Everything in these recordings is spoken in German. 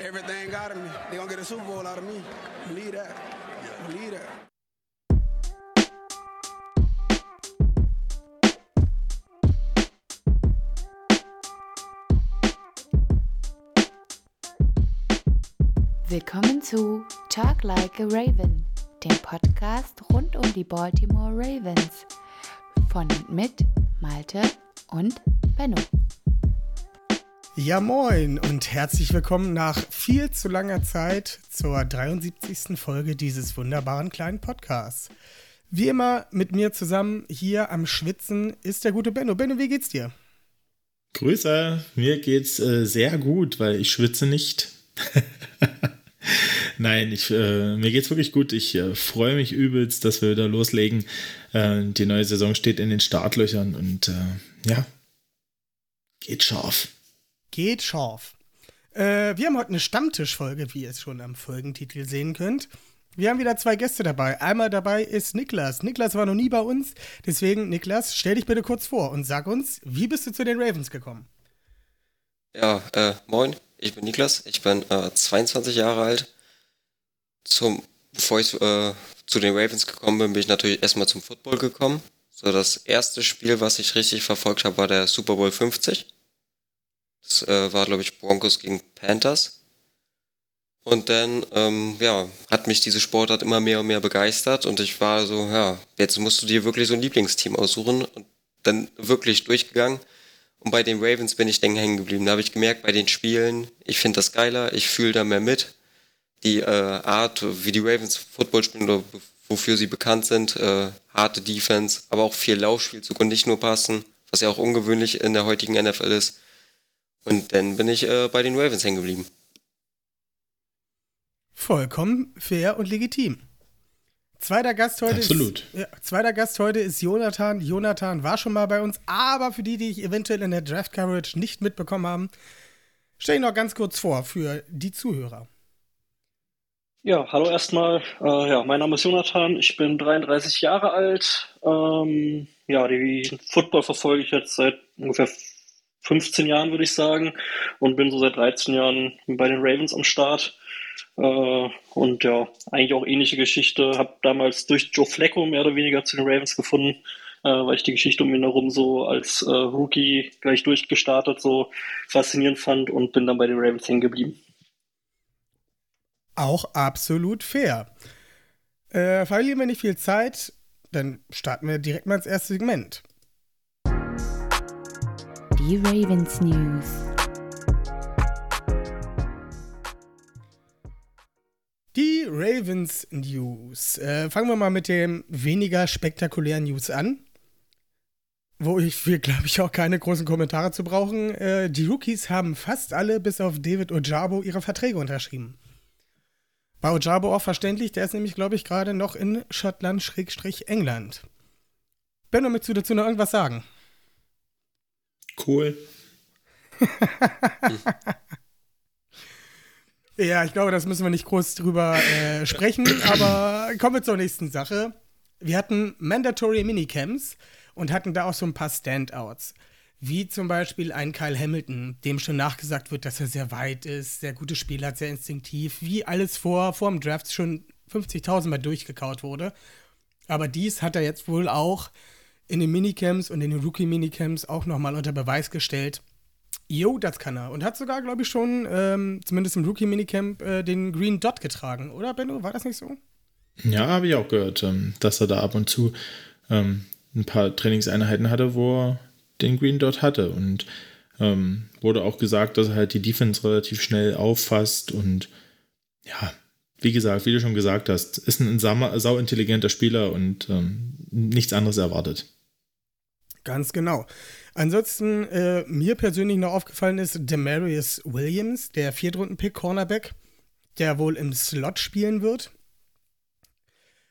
Everything out of me. They gonna get a Super Bowl out of me. Believe that. Believe that. Willkommen zu Talk Like a Raven, dem Podcast rund um die Baltimore Ravens. Von und mit Malte und Benno. Ja, moin und herzlich willkommen nach viel zu langer Zeit zur 73. Folge dieses wunderbaren kleinen Podcasts. Wie immer mit mir zusammen hier am Schwitzen ist der gute Benno. Benno, wie geht's dir? Grüße, mir geht's äh, sehr gut, weil ich schwitze nicht. Nein, ich, äh, mir geht's wirklich gut. Ich äh, freue mich übelst, dass wir wieder loslegen. Äh, die neue Saison steht in den Startlöchern und äh, ja, geht scharf. Geht scharf. Äh, wir haben heute eine Stammtischfolge, wie ihr es schon am Folgentitel sehen könnt. Wir haben wieder zwei Gäste dabei. Einmal dabei ist Niklas. Niklas war noch nie bei uns. Deswegen, Niklas, stell dich bitte kurz vor und sag uns, wie bist du zu den Ravens gekommen? Ja, äh, moin, ich bin Niklas. Ich bin äh, 22 Jahre alt. Zum, bevor ich äh, zu den Ravens gekommen bin, bin ich natürlich erstmal zum Football gekommen. So, das erste Spiel, was ich richtig verfolgt habe, war der Super Bowl 50. Das äh, war, glaube ich, Broncos gegen Panthers. Und dann, ähm, ja, hat mich diese Sportart immer mehr und mehr begeistert und ich war so, ja, jetzt musst du dir wirklich so ein Lieblingsteam aussuchen und dann wirklich durchgegangen. Und bei den Ravens bin ich dann hängen geblieben. Da habe ich gemerkt, bei den Spielen, ich finde das geiler, ich fühle da mehr mit. Die äh, Art, wie die Ravens Football spielen oder wofür sie bekannt sind, äh, harte Defense, aber auch viel Laufspielzug und nicht nur passen, was ja auch ungewöhnlich in der heutigen NFL ist. Und dann bin ich äh, bei den Ravens hängen geblieben. Vollkommen fair und legitim. Zweiter Gast heute Absolut. Ist, ja, zweiter Gast heute ist Jonathan. Jonathan war schon mal bei uns, aber für die, die ich eventuell in der Draft Coverage nicht mitbekommen haben, stell ihn noch ganz kurz vor für die Zuhörer. Ja, hallo erstmal. Äh, ja, mein Name ist Jonathan. Ich bin 33 Jahre alt. Ähm, ja, die Football verfolge ich jetzt seit ungefähr 15 Jahren, würde ich sagen, und bin so seit 13 Jahren bei den Ravens am Start. Äh, und ja, eigentlich auch ähnliche Geschichte. Habe damals durch Joe Flacco mehr oder weniger zu den Ravens gefunden, äh, weil ich die Geschichte um ihn herum so als äh, Rookie gleich durchgestartet so faszinierend fand und bin dann bei den Ravens hängen geblieben. Auch absolut fair. Äh, verlieren wir nicht viel Zeit, dann starten wir direkt mal ins erste Segment. Die Ravens News. Die Ravens News. Äh, fangen wir mal mit dem weniger spektakulären News an. Wo ich, wir glaube ich, auch keine großen Kommentare zu brauchen. Äh, die Rookies haben fast alle, bis auf David Ojabo, ihre Verträge unterschrieben. Bei Ojabo auch verständlich, der ist nämlich, glaube ich, gerade noch in Schottland-England. Benno, möchtest du dazu noch irgendwas sagen? Cool. Ja, ich glaube, das müssen wir nicht groß drüber äh, sprechen, aber kommen wir zur nächsten Sache. Wir hatten Mandatory Minicamps und hatten da auch so ein paar Standouts. Wie zum Beispiel ein Kyle Hamilton, dem schon nachgesagt wird, dass er sehr weit ist, sehr gute Spiele hat, sehr instinktiv, wie alles vor, vor dem Draft schon 50.000 Mal durchgekaut wurde. Aber dies hat er jetzt wohl auch in den Minicamps und in den Rookie-Minicamps auch nochmal unter Beweis gestellt. Jo, das kann er. Und hat sogar, glaube ich, schon, ähm, zumindest im Rookie-Minicamp, äh, den Green Dot getragen, oder, Benno? War das nicht so? Ja, habe ich auch gehört, ähm, dass er da ab und zu ähm, ein paar Trainingseinheiten hatte, wo er den Green Dot hatte. Und ähm, wurde auch gesagt, dass er halt die Defense relativ schnell auffasst und ja, wie gesagt, wie du schon gesagt hast, ist ein sau intelligenter Spieler und ähm, nichts anderes erwartet. Ganz genau. Ansonsten, äh, mir persönlich noch aufgefallen ist Demarius Williams, der Viertrunden-Pick Cornerback, der wohl im Slot spielen wird.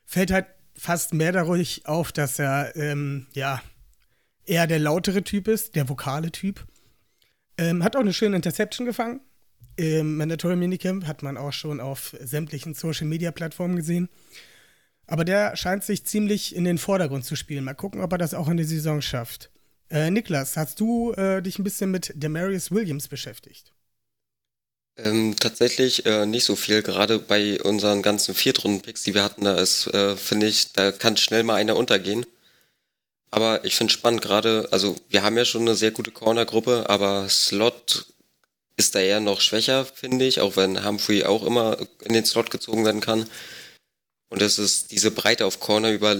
Fällt halt fast mehr dadurch auf, dass er, ähm, ja, eher der lautere Typ ist, der vokale Typ. Ähm, hat auch eine schöne Interception gefangen. Im Mandatory Minicamp hat man auch schon auf sämtlichen Social Media Plattformen gesehen. Aber der scheint sich ziemlich in den Vordergrund zu spielen. Mal gucken, ob er das auch in der Saison schafft. Äh, Niklas, hast du äh, dich ein bisschen mit Demarius Williams beschäftigt? Ähm, tatsächlich äh, nicht so viel. Gerade bei unseren ganzen Viertrunden-Picks, die wir hatten, da ist, äh, finde ich, da kann schnell mal einer untergehen. Aber ich finde spannend, gerade, also wir haben ja schon eine sehr gute Corner-Gruppe, aber Slot ist da eher noch schwächer, finde ich, auch wenn Humphrey auch immer in den Slot gezogen werden kann. Und es ist diese Breite auf Corner über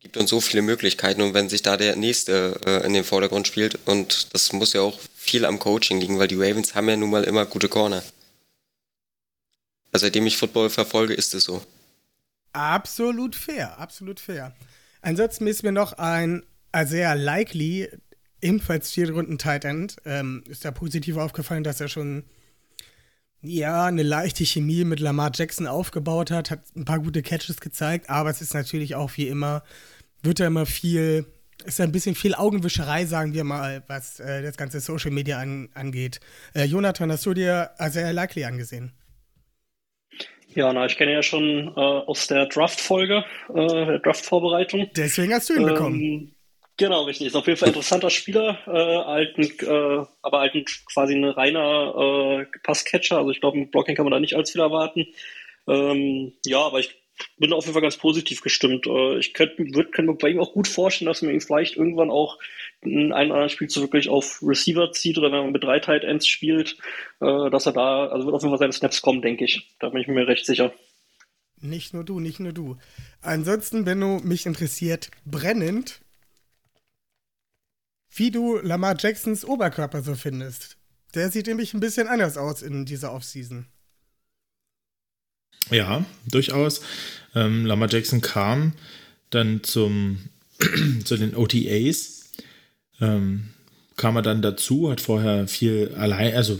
gibt uns so viele Möglichkeiten und wenn sich da der nächste äh, in den Vordergrund spielt und das muss ja auch viel am Coaching liegen, weil die Ravens haben ja nun mal immer gute Corner. Also seitdem ich Football verfolge, ist es so. Absolut fair, absolut fair. Ansonsten ist mir noch ein sehr likely, ebenfalls vier Runden Tight End, ähm, ist da positiv aufgefallen, dass er schon ja, eine leichte Chemie mit Lamar Jackson aufgebaut hat, hat ein paar gute Catches gezeigt, aber es ist natürlich auch wie immer wird da immer viel, ist ein bisschen viel Augenwischerei, sagen wir mal, was äh, das ganze Social Media an, angeht. Äh, Jonathan, hast du dir sehr likely angesehen? Ja, na, ich kenne ja schon äh, aus der Draft-Folge, äh, der Draft-Vorbereitung. Deswegen hast du ihn ähm, bekommen. Genau, richtig. Ist auf jeden Fall ein interessanter Spieler, äh, alten, äh, aber alten quasi ein reiner äh, Passcatcher. Also ich glaube, im Blocking kann man da nicht allzu viel erwarten. Ähm, ja, aber ich bin auf jeden Fall ganz positiv gestimmt. Äh, ich könnte könnt mir bei ihm auch gut vorstellen, dass man ihn vielleicht irgendwann auch in einem anderen Spiel so wirklich auf Receiver zieht oder wenn man mit drei Tight Ends spielt, äh, dass er da, also wird auf jeden Fall seine Snaps kommen, denke ich. Da bin ich mir recht sicher. Nicht nur du, nicht nur du. Ansonsten, wenn du mich interessiert, brennend, wie du Lamar Jacksons Oberkörper so findest. Der sieht nämlich ein bisschen anders aus in dieser Offseason. Ja, durchaus. Ähm, Lamar Jackson kam dann zum, zu den OTAs. Ähm, kam er dann dazu, hat vorher viel allein, also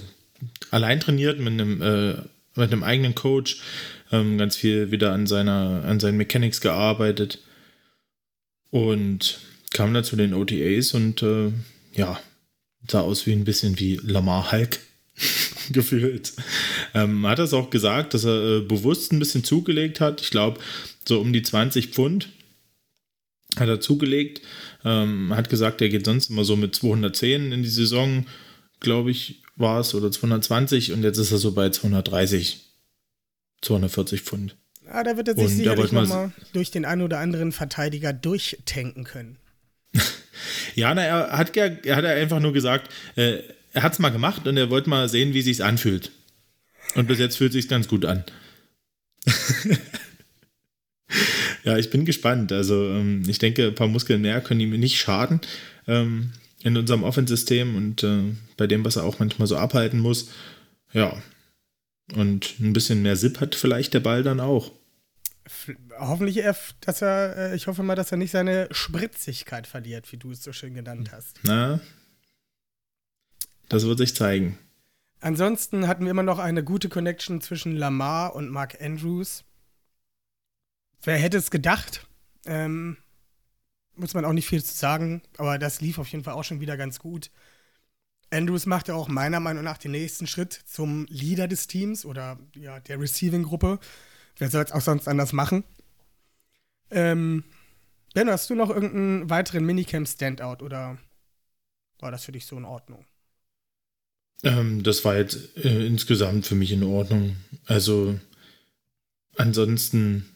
allein trainiert mit einem, äh, mit einem eigenen Coach, ähm, ganz viel wieder an seiner, an seinen Mechanics gearbeitet und kam dann zu den OTAs und äh, ja, sah aus wie ein bisschen wie Lamar Hulk. gefühlt. Ähm, hat es auch gesagt, dass er äh, bewusst ein bisschen zugelegt hat. Ich glaube, so um die 20 Pfund hat er zugelegt. Ähm, hat gesagt, er geht sonst immer so mit 210 in die Saison, glaube ich, war es, oder 220 und jetzt ist er so bei 230, 240 Pfund. Ja, da wird er sich und sicherlich nochmal durch den einen oder anderen Verteidiger durchtanken können. ja, na, er hat, er hat einfach nur gesagt, äh, er hat es mal gemacht und er wollte mal sehen, wie sich's anfühlt. Und bis jetzt fühlt sich's ganz gut an. ja, ich bin gespannt. Also ähm, ich denke, ein paar Muskeln mehr können ihm nicht schaden ähm, in unserem Offensystem und äh, bei dem, was er auch manchmal so abhalten muss. Ja. Und ein bisschen mehr Sip hat vielleicht der Ball dann auch. Hoffentlich, dass er, äh, ich hoffe mal, dass er nicht seine Spritzigkeit verliert, wie du es so schön genannt hast. Na, das wird sich zeigen. Ansonsten hatten wir immer noch eine gute Connection zwischen Lamar und Mark Andrews. Wer hätte es gedacht? Ähm, muss man auch nicht viel zu sagen, aber das lief auf jeden Fall auch schon wieder ganz gut. Andrews machte auch meiner Meinung nach den nächsten Schritt zum Leader des Teams oder ja, der Receiving-Gruppe. Wer soll es auch sonst anders machen? Ähm, ben, hast du noch irgendeinen weiteren Minicamp-Standout oder war das für dich so in Ordnung? Ähm, das war jetzt äh, insgesamt für mich in Ordnung. Also ansonsten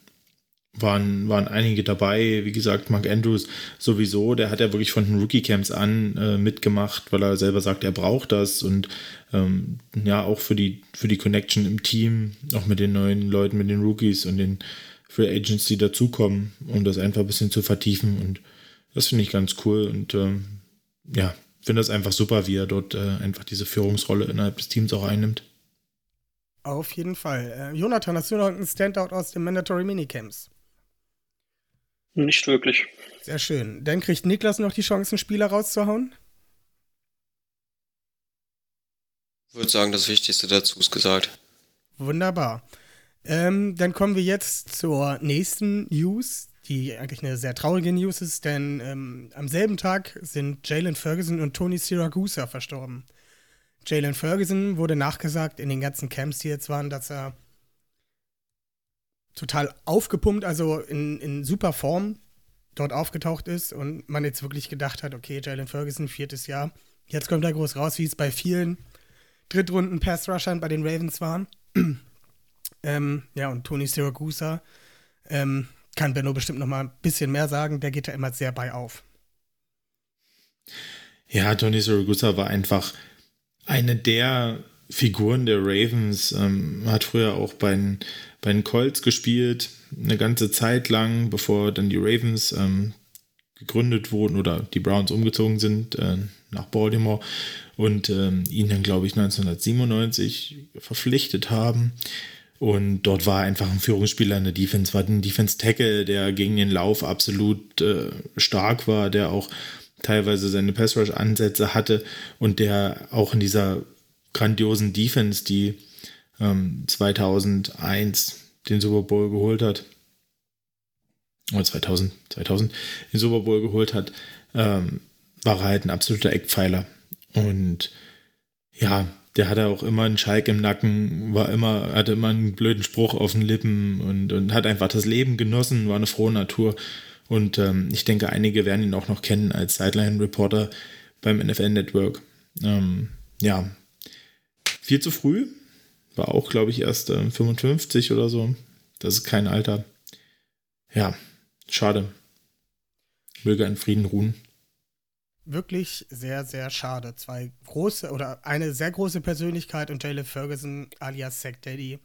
waren, waren einige dabei. Wie gesagt, Mark Andrews sowieso, der hat ja wirklich von den Rookie-Camps an äh, mitgemacht, weil er selber sagt, er braucht das und ähm, ja, auch für die, für die Connection im Team, auch mit den neuen Leuten, mit den Rookies und den Free Agents, die dazukommen, um das einfach ein bisschen zu vertiefen und das finde ich ganz cool und ähm, ja, finde das einfach super, wie er dort äh, einfach diese Führungsrolle innerhalb des Teams auch einnimmt. Auf jeden Fall. Äh, Jonathan, hast du noch einen Standout aus den Mandatory Minicamps? Nicht wirklich. Sehr schön. Dann kriegt Niklas noch die Chance, einen Spieler rauszuhauen? Ich würde sagen, das Wichtigste dazu ist gesagt. Wunderbar. Ähm, dann kommen wir jetzt zur nächsten News, die eigentlich eine sehr traurige News ist, denn ähm, am selben Tag sind Jalen Ferguson und Tony Siragusa verstorben. Jalen Ferguson wurde nachgesagt in den ganzen Camps, die jetzt waren, dass er total aufgepumpt, also in, in super Form dort aufgetaucht ist und man jetzt wirklich gedacht hat, okay, Jalen Ferguson, viertes Jahr, jetzt kommt er groß raus, wie es bei vielen Drittrunden Pass-Rushern bei den Ravens waren. ähm, ja, und Tony Siragusa ähm, kann Benno bestimmt noch mal ein bisschen mehr sagen, der geht da immer sehr bei auf. Ja, Tony Siragusa war einfach eine der Figuren der Ravens, ähm, hat früher auch bei den, bei den Colts gespielt, eine ganze Zeit lang, bevor dann die Ravens ähm, gegründet wurden oder die Browns umgezogen sind äh, nach Baltimore und ähm, ihn dann, glaube ich, 1997 verpflichtet haben. Und dort war einfach ein Führungsspieler in der Defense, war ein Defense-Tackle, der gegen den Lauf absolut äh, stark war, der auch teilweise seine Pass-Rush-Ansätze hatte und der auch in dieser grandiosen Defense, die ähm, 2001 den Super Bowl geholt hat, oder 2000, 2000 den Super Bowl geholt hat, ähm, war halt ein absoluter Eckpfeiler. Und ja, der hatte auch immer einen Schalk im Nacken, war immer, hatte immer einen blöden Spruch auf den Lippen und, und hat einfach das Leben genossen, war eine frohe Natur. Und ähm, ich denke, einige werden ihn auch noch kennen als Sideline-Reporter beim NFL Network. Ähm, ja, viel zu früh. War auch, glaube ich, erst äh, 55 oder so. Das ist kein Alter. Ja, schade. Möge in Frieden ruhen wirklich sehr, sehr schade. Zwei große oder eine sehr große Persönlichkeit und Jalen Ferguson alias Zack Daddy,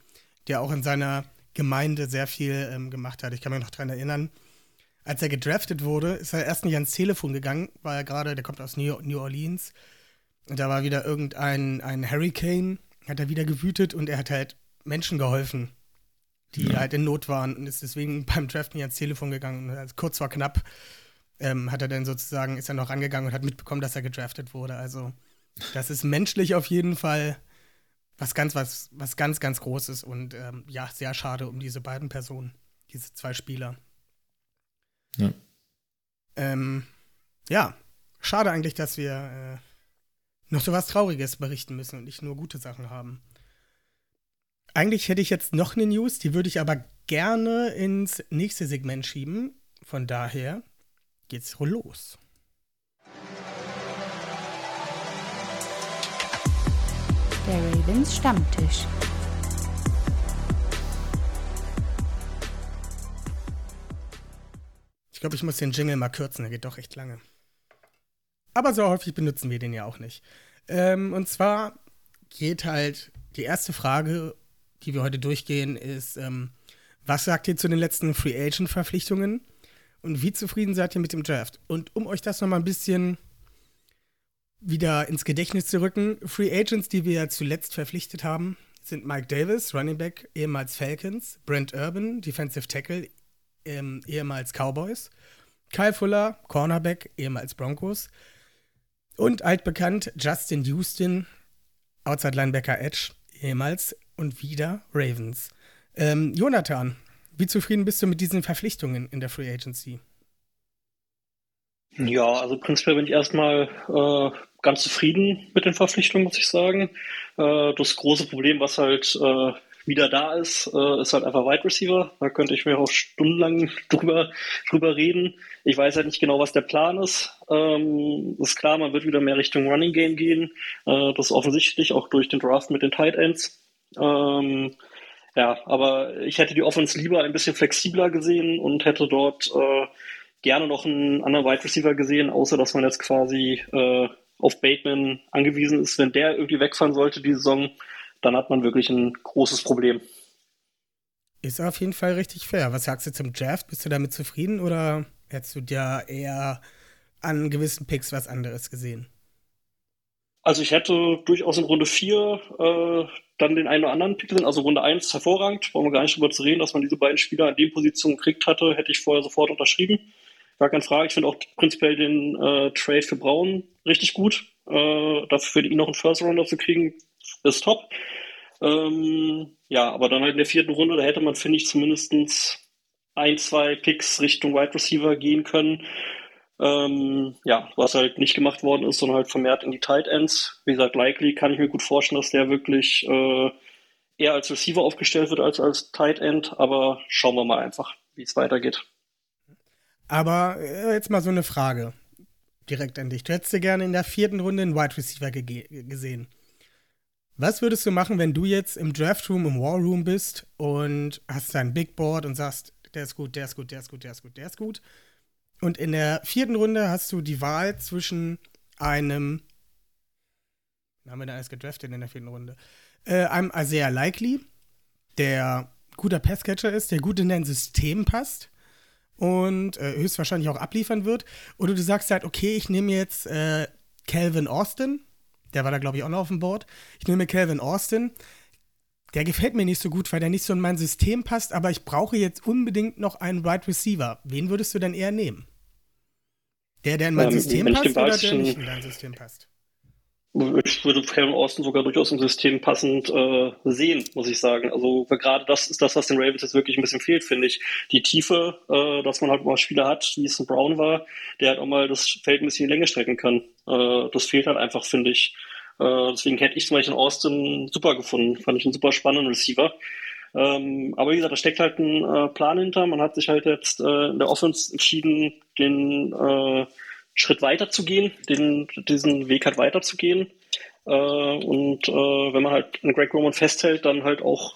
der auch in seiner Gemeinde sehr viel ähm, gemacht hat. Ich kann mich noch daran erinnern, als er gedraftet wurde, ist er erst nicht ans Telefon gegangen, weil er gerade, der kommt aus New, New Orleans und da war wieder irgendein ein Hurricane, hat er wieder gewütet und er hat halt Menschen geholfen, die ja. halt in Not waren und ist deswegen beim Draft nicht ans Telefon gegangen. Also kurz vor knapp ähm, hat er dann sozusagen, ist er noch rangegangen und hat mitbekommen, dass er gedraftet wurde. Also, das ist menschlich auf jeden Fall was ganz, was, was ganz, ganz Großes und ähm, ja, sehr schade um diese beiden Personen, diese zwei Spieler. Ja. Ähm, ja, schade eigentlich, dass wir äh, noch so was Trauriges berichten müssen und nicht nur gute Sachen haben. Eigentlich hätte ich jetzt noch eine News, die würde ich aber gerne ins nächste Segment schieben. Von daher geht's los. Der Ravens Stammtisch. Ich glaube, ich muss den Jingle mal kürzen, der geht doch echt lange. Aber so häufig benutzen wir den ja auch nicht. Ähm, und zwar geht halt die erste Frage, die wir heute durchgehen, ist, ähm, was sagt ihr zu den letzten Free Agent Verpflichtungen? Und wie zufrieden seid ihr mit dem Draft? Und um euch das nochmal ein bisschen wieder ins Gedächtnis zu rücken, Free Agents, die wir zuletzt verpflichtet haben, sind Mike Davis, Running Back, ehemals Falcons, Brent Urban, Defensive Tackle, ähm, ehemals Cowboys, Kyle Fuller, Cornerback, ehemals Broncos und altbekannt Justin Houston, Outside Linebacker Edge, ehemals und wieder Ravens. Ähm, Jonathan, wie zufrieden bist du mit diesen Verpflichtungen in der Free Agency? Ja, also prinzipiell bin ich erstmal äh, ganz zufrieden mit den Verpflichtungen, muss ich sagen. Äh, das große Problem, was halt äh, wieder da ist, äh, ist halt einfach Wide Receiver. Da könnte ich mir auch stundenlang drüber, drüber reden. Ich weiß halt nicht genau, was der Plan ist. Ähm, ist klar, man wird wieder mehr Richtung Running Game gehen. Äh, das ist offensichtlich auch durch den Draft mit den Tight Ends. Ähm, ja, aber ich hätte die Offense lieber ein bisschen flexibler gesehen und hätte dort äh, gerne noch einen anderen Wide Receiver gesehen, außer dass man jetzt quasi äh, auf Bateman angewiesen ist. Wenn der irgendwie wegfahren sollte die Saison, dann hat man wirklich ein großes Problem. Ist auf jeden Fall richtig fair. Was sagst du zum Draft? Bist du damit zufrieden oder hättest du dir eher an gewissen Picks was anderes gesehen? Also ich hätte durchaus in Runde 4 äh, dann den einen oder anderen Pick gesehen. Also Runde 1 hervorragend, brauchen wir gar nicht drüber zu reden, dass man diese beiden Spieler in den Positionen gekriegt hatte, hätte ich vorher sofort unterschrieben. Gar keine Frage. Ich finde auch prinzipiell den äh, Trade für Braun richtig gut. Äh, dafür für ihn noch einen First Rounder zu kriegen, ist top. Ähm, ja, aber dann halt in der vierten Runde, da hätte man, finde ich, zumindest ein, zwei Picks Richtung Wide Receiver gehen können. Ähm, ja, was halt nicht gemacht worden ist, sondern halt vermehrt in die Tight Ends. Wie gesagt, likely kann ich mir gut vorstellen, dass der wirklich äh, eher als Receiver aufgestellt wird als als Tight End, aber schauen wir mal einfach, wie es weitergeht. Aber äh, jetzt mal so eine Frage direkt an dich. Du hättest dir gerne in der vierten Runde einen Wide Receiver gesehen. Was würdest du machen, wenn du jetzt im Draft Room, im War Room bist und hast dein Big Board und sagst, der ist gut, der ist gut, der ist gut, der ist gut, der ist gut. Und in der vierten Runde hast du die Wahl zwischen einem, haben wir da alles gedraftet in der vierten Runde, äh, einem Isaiah Likely, der guter Passcatcher ist, der gut in dein System passt und äh, höchstwahrscheinlich auch abliefern wird. Oder du sagst halt, okay, ich nehme jetzt äh, Calvin Austin, der war da glaube ich auch noch auf dem Board. Ich nehme Calvin Austin. Der gefällt mir nicht so gut, weil der nicht so in mein System passt, aber ich brauche jetzt unbedingt noch einen Wide right Receiver. Wen würdest du denn eher nehmen? Der, der in mein ähm, System passt oder der nicht in dein System passt? Ich würde Calvin Austin sogar durchaus im System passend äh, sehen, muss ich sagen. Also gerade das ist das, was den Ravens jetzt wirklich ein bisschen fehlt, finde ich. Die Tiefe, äh, dass man halt mal Spieler hat, wie es ein Brown war, der halt auch mal das Feld ein bisschen in die Länge strecken kann. Äh, das fehlt halt einfach, finde ich. Äh, deswegen hätte ich zum Beispiel Austin super gefunden. Fand ich einen super spannenden Receiver. Ähm, aber wie gesagt, da steckt halt ein äh, Plan hinter. Man hat sich halt jetzt äh, in der Offense entschieden, den äh, Schritt weiter zu gehen, den, diesen Weg halt weiterzugehen. Äh, und äh, wenn man halt an Greg Roman festhält, dann halt auch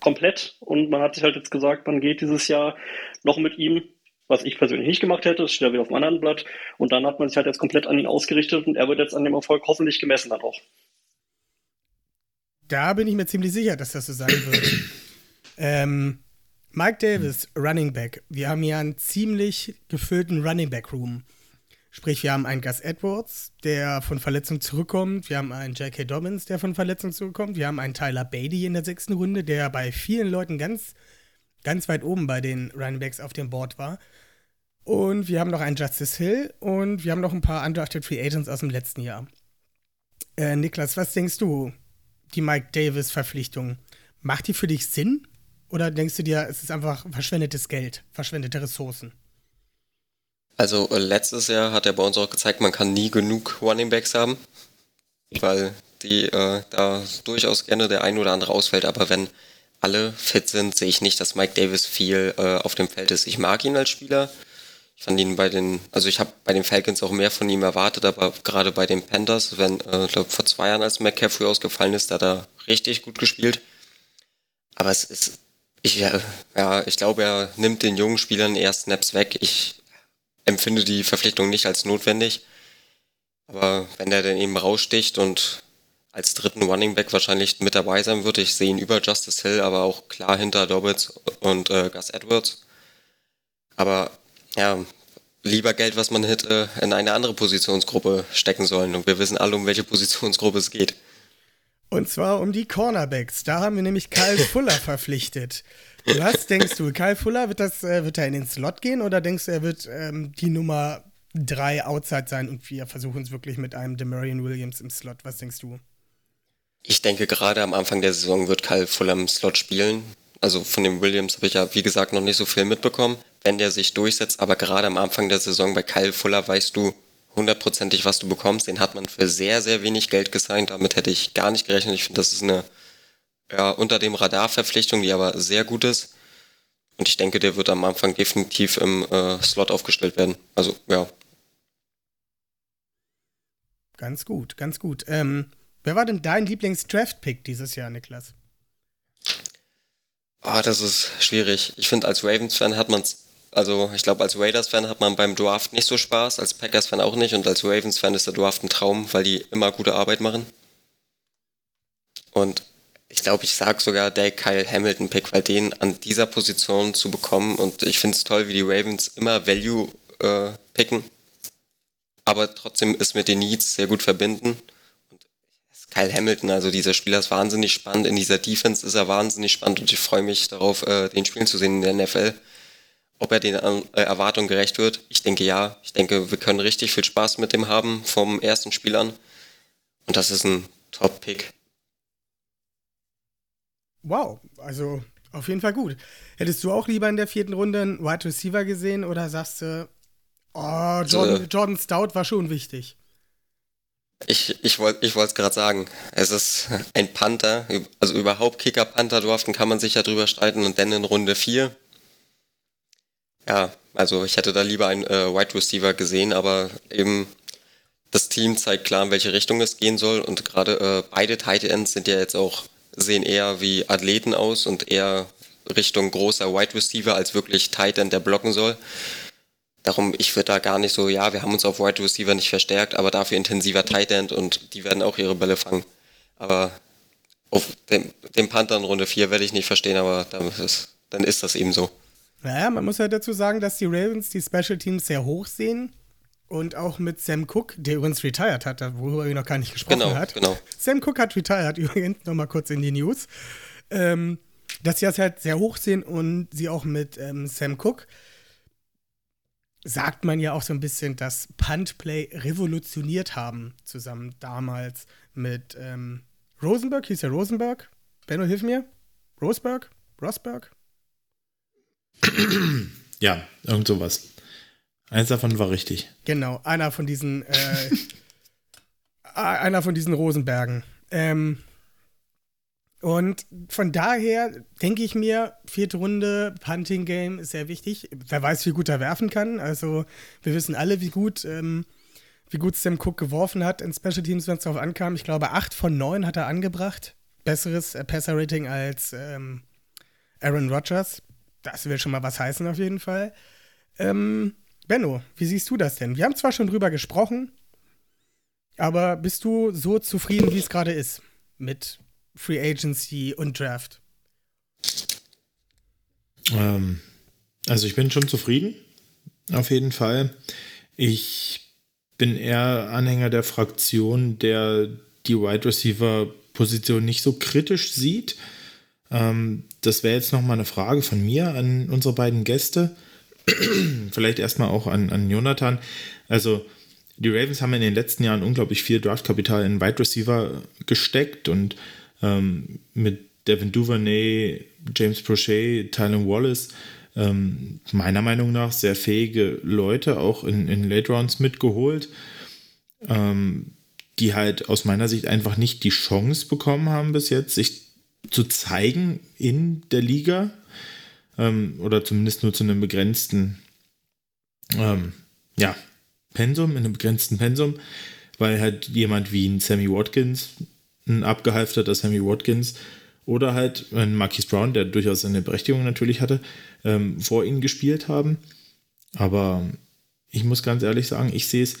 komplett. Und man hat sich halt jetzt gesagt, man geht dieses Jahr noch mit ihm, was ich persönlich nicht gemacht hätte, das steht ja wieder auf dem anderen Blatt. Und dann hat man sich halt jetzt komplett an ihn ausgerichtet und er wird jetzt an dem Erfolg hoffentlich gemessen dann auch. Da bin ich mir ziemlich sicher, dass das so sein wird. ähm, Mike Davis, Running Back. Wir haben ja einen ziemlich gefüllten Running Back Room. Sprich, wir haben einen Gus Edwards, der von Verletzung zurückkommt. Wir haben einen J.K. Dobbins, der von Verletzung zurückkommt. Wir haben einen Tyler Beatty in der sechsten Runde, der bei vielen Leuten ganz, ganz weit oben bei den Running Backs auf dem Board war. Und wir haben noch einen Justice Hill und wir haben noch ein paar undrafted Free Agents aus dem letzten Jahr. Äh, Niklas, was denkst du, die Mike Davis-Verpflichtung, macht die für dich Sinn? Oder denkst du dir, es ist einfach verschwendetes Geld, verschwendete Ressourcen? Also äh, letztes Jahr hat er bei uns auch gezeigt, man kann nie genug Running Backs haben, weil die äh, da durchaus gerne der ein oder andere ausfällt. Aber wenn alle fit sind, sehe ich nicht, dass Mike Davis viel äh, auf dem Feld ist. Ich mag ihn als Spieler. Ich fand ihn bei den, also ich habe bei den Falcons auch mehr von ihm erwartet, aber gerade bei den Panthers, wenn, äh, glaube vor zwei Jahren, als McCaffrey ausgefallen ist, da hat er richtig gut gespielt. Aber es ist, ich, ja, ich glaube, er nimmt den jungen Spielern eher Snaps weg. Ich empfinde die Verpflichtung nicht als notwendig. Aber wenn der dann eben raussticht und als dritten Running Back wahrscheinlich mit dabei sein wird, ich sehe ihn über Justice Hill, aber auch klar hinter Dobbins und äh, Gus Edwards. Aber ja, lieber Geld, was man hätte in eine andere Positionsgruppe stecken sollen. Und wir wissen alle, um welche Positionsgruppe es geht. Und zwar um die Cornerbacks. Da haben wir nämlich Kyle Fuller verpflichtet. Was denkst du, Kyle Fuller, wird, das, äh, wird er in den Slot gehen oder denkst du, er wird ähm, die Nummer 3 outside sein und wir versuchen es wirklich mit einem Demarion Williams im Slot? Was denkst du? Ich denke, gerade am Anfang der Saison wird Kyle Fuller im Slot spielen. Also von dem Williams habe ich ja, wie gesagt, noch nicht so viel mitbekommen. Wenn der sich durchsetzt, aber gerade am Anfang der Saison bei Kyle Fuller weißt du hundertprozentig, was du bekommst. Den hat man für sehr, sehr wenig Geld gesigned. Damit hätte ich gar nicht gerechnet. Ich finde, das ist eine ja, unter dem Radar-Verpflichtung, die aber sehr gut ist. Und ich denke, der wird am Anfang definitiv im äh, Slot aufgestellt werden. Also, ja. Ganz gut, ganz gut. Ähm, wer war denn dein Lieblings-Draft-Pick dieses Jahr, Niklas? Ah, oh, das ist schwierig. Ich finde, als Ravens-Fan hat man es, also ich glaube, als Raiders-Fan hat man beim Draft nicht so Spaß, als Packers-Fan auch nicht und als Ravens-Fan ist der Draft ein Traum, weil die immer gute Arbeit machen. Und ich glaube, ich sage sogar der Kyle Hamilton Pick, weil den an dieser Position zu bekommen und ich finde es toll, wie die Ravens immer Value äh, picken, aber trotzdem ist mit den Needs sehr gut verbinden. Und Kyle Hamilton, also dieser Spieler ist wahnsinnig spannend, in dieser Defense ist er wahnsinnig spannend und ich freue mich darauf, äh, den spielen zu sehen in der NFL. Ob er den äh, Erwartungen gerecht wird, ich denke ja. Ich denke, wir können richtig viel Spaß mit dem haben vom ersten Spiel an. Und das ist ein Top-Pick. Wow, also auf jeden Fall gut. Hättest du auch lieber in der vierten Runde einen Wide Receiver gesehen oder sagst du, oh, Jordan, also, Jordan Stout war schon wichtig? Ich, ich wollte ich es gerade sagen. Es ist ein Panther, also überhaupt Kicker-Panther durften, kann man sich ja drüber streiten und dann in Runde 4. Ja, Also ich hätte da lieber einen äh, Wide Receiver gesehen, aber eben das Team zeigt klar, in welche Richtung es gehen soll. Und gerade äh, beide Tight Ends sind ja jetzt auch, sehen eher wie Athleten aus und eher Richtung großer Wide Receiver als wirklich Tight End, der blocken soll. Darum, ich würde da gar nicht so, ja, wir haben uns auf Wide Receiver nicht verstärkt, aber dafür intensiver Tight End und die werden auch ihre Bälle fangen. Aber auf dem, dem Panther in Runde 4 werde ich nicht verstehen, aber dann ist, dann ist das eben so. Naja, man muss ja dazu sagen, dass die Ravens die Special Teams sehr hoch sehen. Und auch mit Sam Cook, der übrigens retired hat, worüber er noch gar nicht gesprochen genau, hat. Genau. Sam Cook hat retired, übrigens, nochmal kurz in die News. Ähm, dass sie das halt sehr hoch sehen und sie auch mit ähm, Sam Cook sagt man ja auch so ein bisschen, dass Puntplay revolutioniert haben, zusammen damals mit ähm, Rosenberg, hieß er Rosenberg? Benno, hilf mir. Roseberg? Rosberg? Ja, irgend sowas. Eins davon war richtig. Genau, einer von diesen, äh, einer von diesen Rosenbergen. Ähm, und von daher denke ich mir, vierte Runde, Punting Game ist sehr wichtig. Wer weiß, wie gut er werfen kann. Also, wir wissen alle, wie gut, ähm, wie gut Sam Cook geworfen hat in Special Teams, wenn es darauf ankam. Ich glaube, acht von neun hat er angebracht. Besseres äh, Passer-Rating als ähm, Aaron Rodgers. Das will schon mal was heißen, auf jeden Fall. Ähm, Benno, wie siehst du das denn? Wir haben zwar schon drüber gesprochen, aber bist du so zufrieden, wie es gerade ist mit Free Agency und Draft? Ähm, also ich bin schon zufrieden, auf jeden Fall. Ich bin eher Anhänger der Fraktion, der die Wide Receiver Position nicht so kritisch sieht. Ähm, das wäre jetzt noch mal eine Frage von mir an unsere beiden Gäste. Vielleicht erstmal auch an, an Jonathan. Also die Ravens haben in den letzten Jahren unglaublich viel Draftkapital in Wide Receiver gesteckt und ähm, mit Devin Duvernay, James Prochet, Tylen Wallace, ähm, meiner Meinung nach sehr fähige Leute auch in, in Late Rounds mitgeholt, ähm, die halt aus meiner Sicht einfach nicht die Chance bekommen haben bis jetzt, sich zu zeigen in der Liga ähm, oder zumindest nur zu einem begrenzten ähm, ja, Pensum, in einem begrenzten Pensum, weil halt jemand wie ein Sammy Watkins ein abgehalfterter Sammy Watkins oder halt ein Marquis Brown, der durchaus seine Berechtigung natürlich hatte, ähm, vor ihnen gespielt haben. Aber ich muss ganz ehrlich sagen, ich sehe es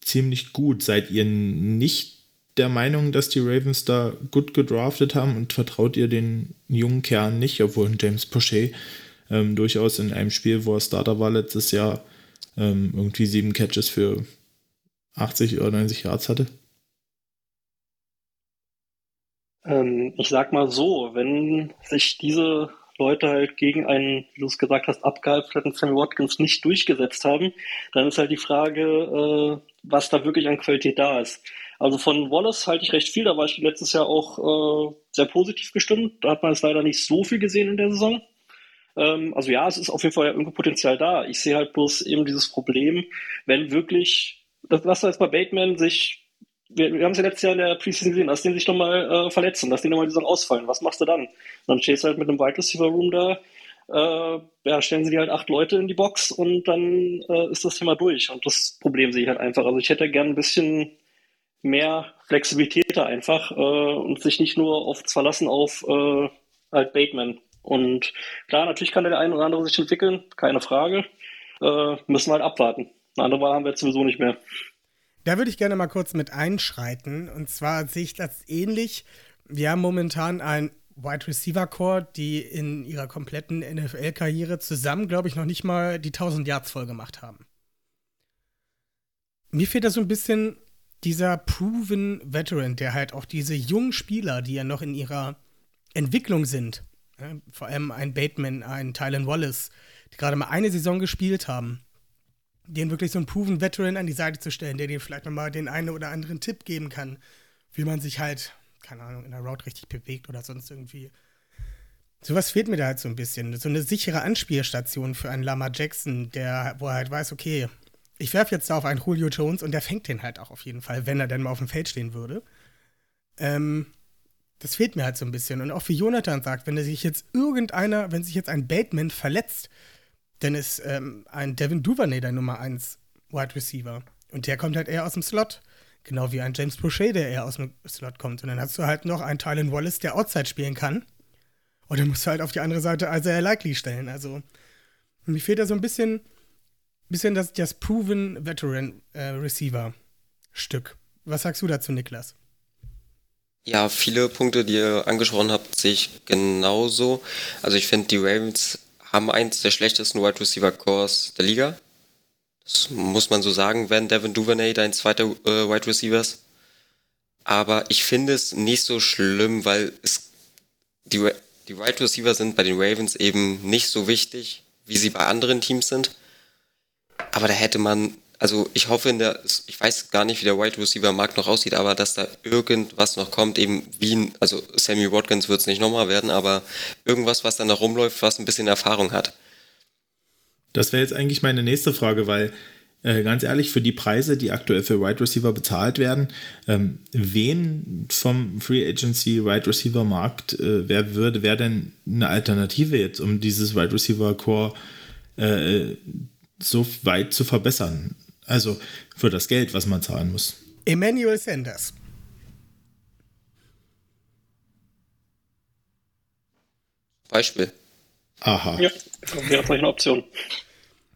ziemlich gut. Seid ihr nicht der Meinung, dass die Ravens da gut gedraftet haben und vertraut ihr den jungen Kern nicht, obwohl James Pochet ähm, durchaus in einem Spiel, wo er Starter war letztes Jahr, ähm, irgendwie sieben Catches für 80 oder 90 Yards hatte? Ähm, ich sag mal so, wenn sich diese Leute halt gegen einen, wie du es gesagt hast, abgehalfterten Sammy Watkins nicht durchgesetzt haben, dann ist halt die Frage, äh, was da wirklich an Qualität da ist. Also von Wallace halte ich recht viel, da war ich letztes Jahr auch äh, sehr positiv gestimmt. Da hat man es leider nicht so viel gesehen in der Saison. Ähm, also ja, es ist auf jeden Fall irgendwo Potenzial da. Ich sehe halt bloß eben dieses Problem, wenn wirklich, das, was jetzt bei Bateman sich wir, wir haben es ja letztes Jahr in der Preseason gesehen, lass den sich doch mal äh, verletzen, lass den nochmal die Saison ausfallen. Was machst du dann? Dann stehst du halt mit einem Wide Receiver Room da, äh, ja, stellen sie dir halt acht Leute in die Box und dann äh, ist das Thema durch. Und das Problem sehe ich halt einfach. Also ich hätte gern ein bisschen mehr Flexibilität da einfach äh, und sich nicht nur auf verlassen auf äh, halt Bateman. Und klar, natürlich kann der eine oder andere sich entwickeln, keine Frage. Äh, müssen wir halt abwarten. Eine andere Wahl haben wir jetzt sowieso nicht mehr. Da würde ich gerne mal kurz mit einschreiten. Und zwar sehe ich das ähnlich. Wir haben momentan ein Wide Receiver Core, die in ihrer kompletten NFL-Karriere zusammen, glaube ich, noch nicht mal die 1000 Yards voll gemacht haben. Mir fehlt da so ein bisschen dieser proven Veteran, der halt auch diese jungen Spieler, die ja noch in ihrer Entwicklung sind, ja, vor allem ein Bateman, ein Tylen Wallace, die gerade mal eine Saison gespielt haben, den wirklich so einen proven Veteran an die Seite zu stellen, der dir vielleicht nochmal den einen oder anderen Tipp geben kann, wie man sich halt, keine Ahnung, in der Route richtig bewegt oder sonst irgendwie. Sowas fehlt mir da halt so ein bisschen. So eine sichere Anspielstation für einen Lama Jackson, der, wo er halt weiß, okay, ich werfe jetzt da auf einen Julio Jones und der fängt den halt auch auf jeden Fall, wenn er denn mal auf dem Feld stehen würde. Ähm, das fehlt mir halt so ein bisschen. Und auch wie Jonathan sagt, wenn sich jetzt irgendeiner, wenn sich jetzt ein Bateman verletzt, dann ist ähm, ein Devin Duvernay der Nummer 1 Wide Receiver. Und der kommt halt eher aus dem Slot. Genau wie ein James Boucher, der eher aus dem Slot kommt. Und dann hast du halt noch einen Tylen Wallace, der Outside spielen kann. Und dann musst du halt auf die andere Seite Isaiah Likely stellen. Also, mir fehlt da so ein bisschen, bisschen das, das Proven Veteran äh, Receiver Stück. Was sagst du dazu, Niklas? Ja, viele Punkte, die ihr angesprochen habt, sehe ich genauso. Also ich finde, die Ravens haben eins der schlechtesten Wide Receiver Cores der Liga. Das muss man so sagen, wenn Devin Duvernay dein zweiter äh, Wide Receiver ist. Aber ich finde es nicht so schlimm, weil es die, die Wide Receiver sind bei den Ravens eben nicht so wichtig, wie sie bei anderen Teams sind. Aber da hätte man also ich hoffe in der, ich weiß gar nicht, wie der Wide Receiver Markt noch aussieht, aber dass da irgendwas noch kommt, eben wie ein, also Sammy Watkins wird es nicht nochmal werden, aber irgendwas, was dann da rumläuft, was ein bisschen Erfahrung hat. Das wäre jetzt eigentlich meine nächste Frage, weil äh, ganz ehrlich, für die Preise, die aktuell für Wide Receiver bezahlt werden, ähm, wen vom Free Agency Wide Receiver Markt, äh, wer würde, wäre denn eine Alternative jetzt, um dieses Wide Receiver Core äh, so weit zu verbessern? Also für das Geld, was man zahlen muss. Emmanuel Sanders. Beispiel. Aha. Ja, wäre vielleicht eine Option.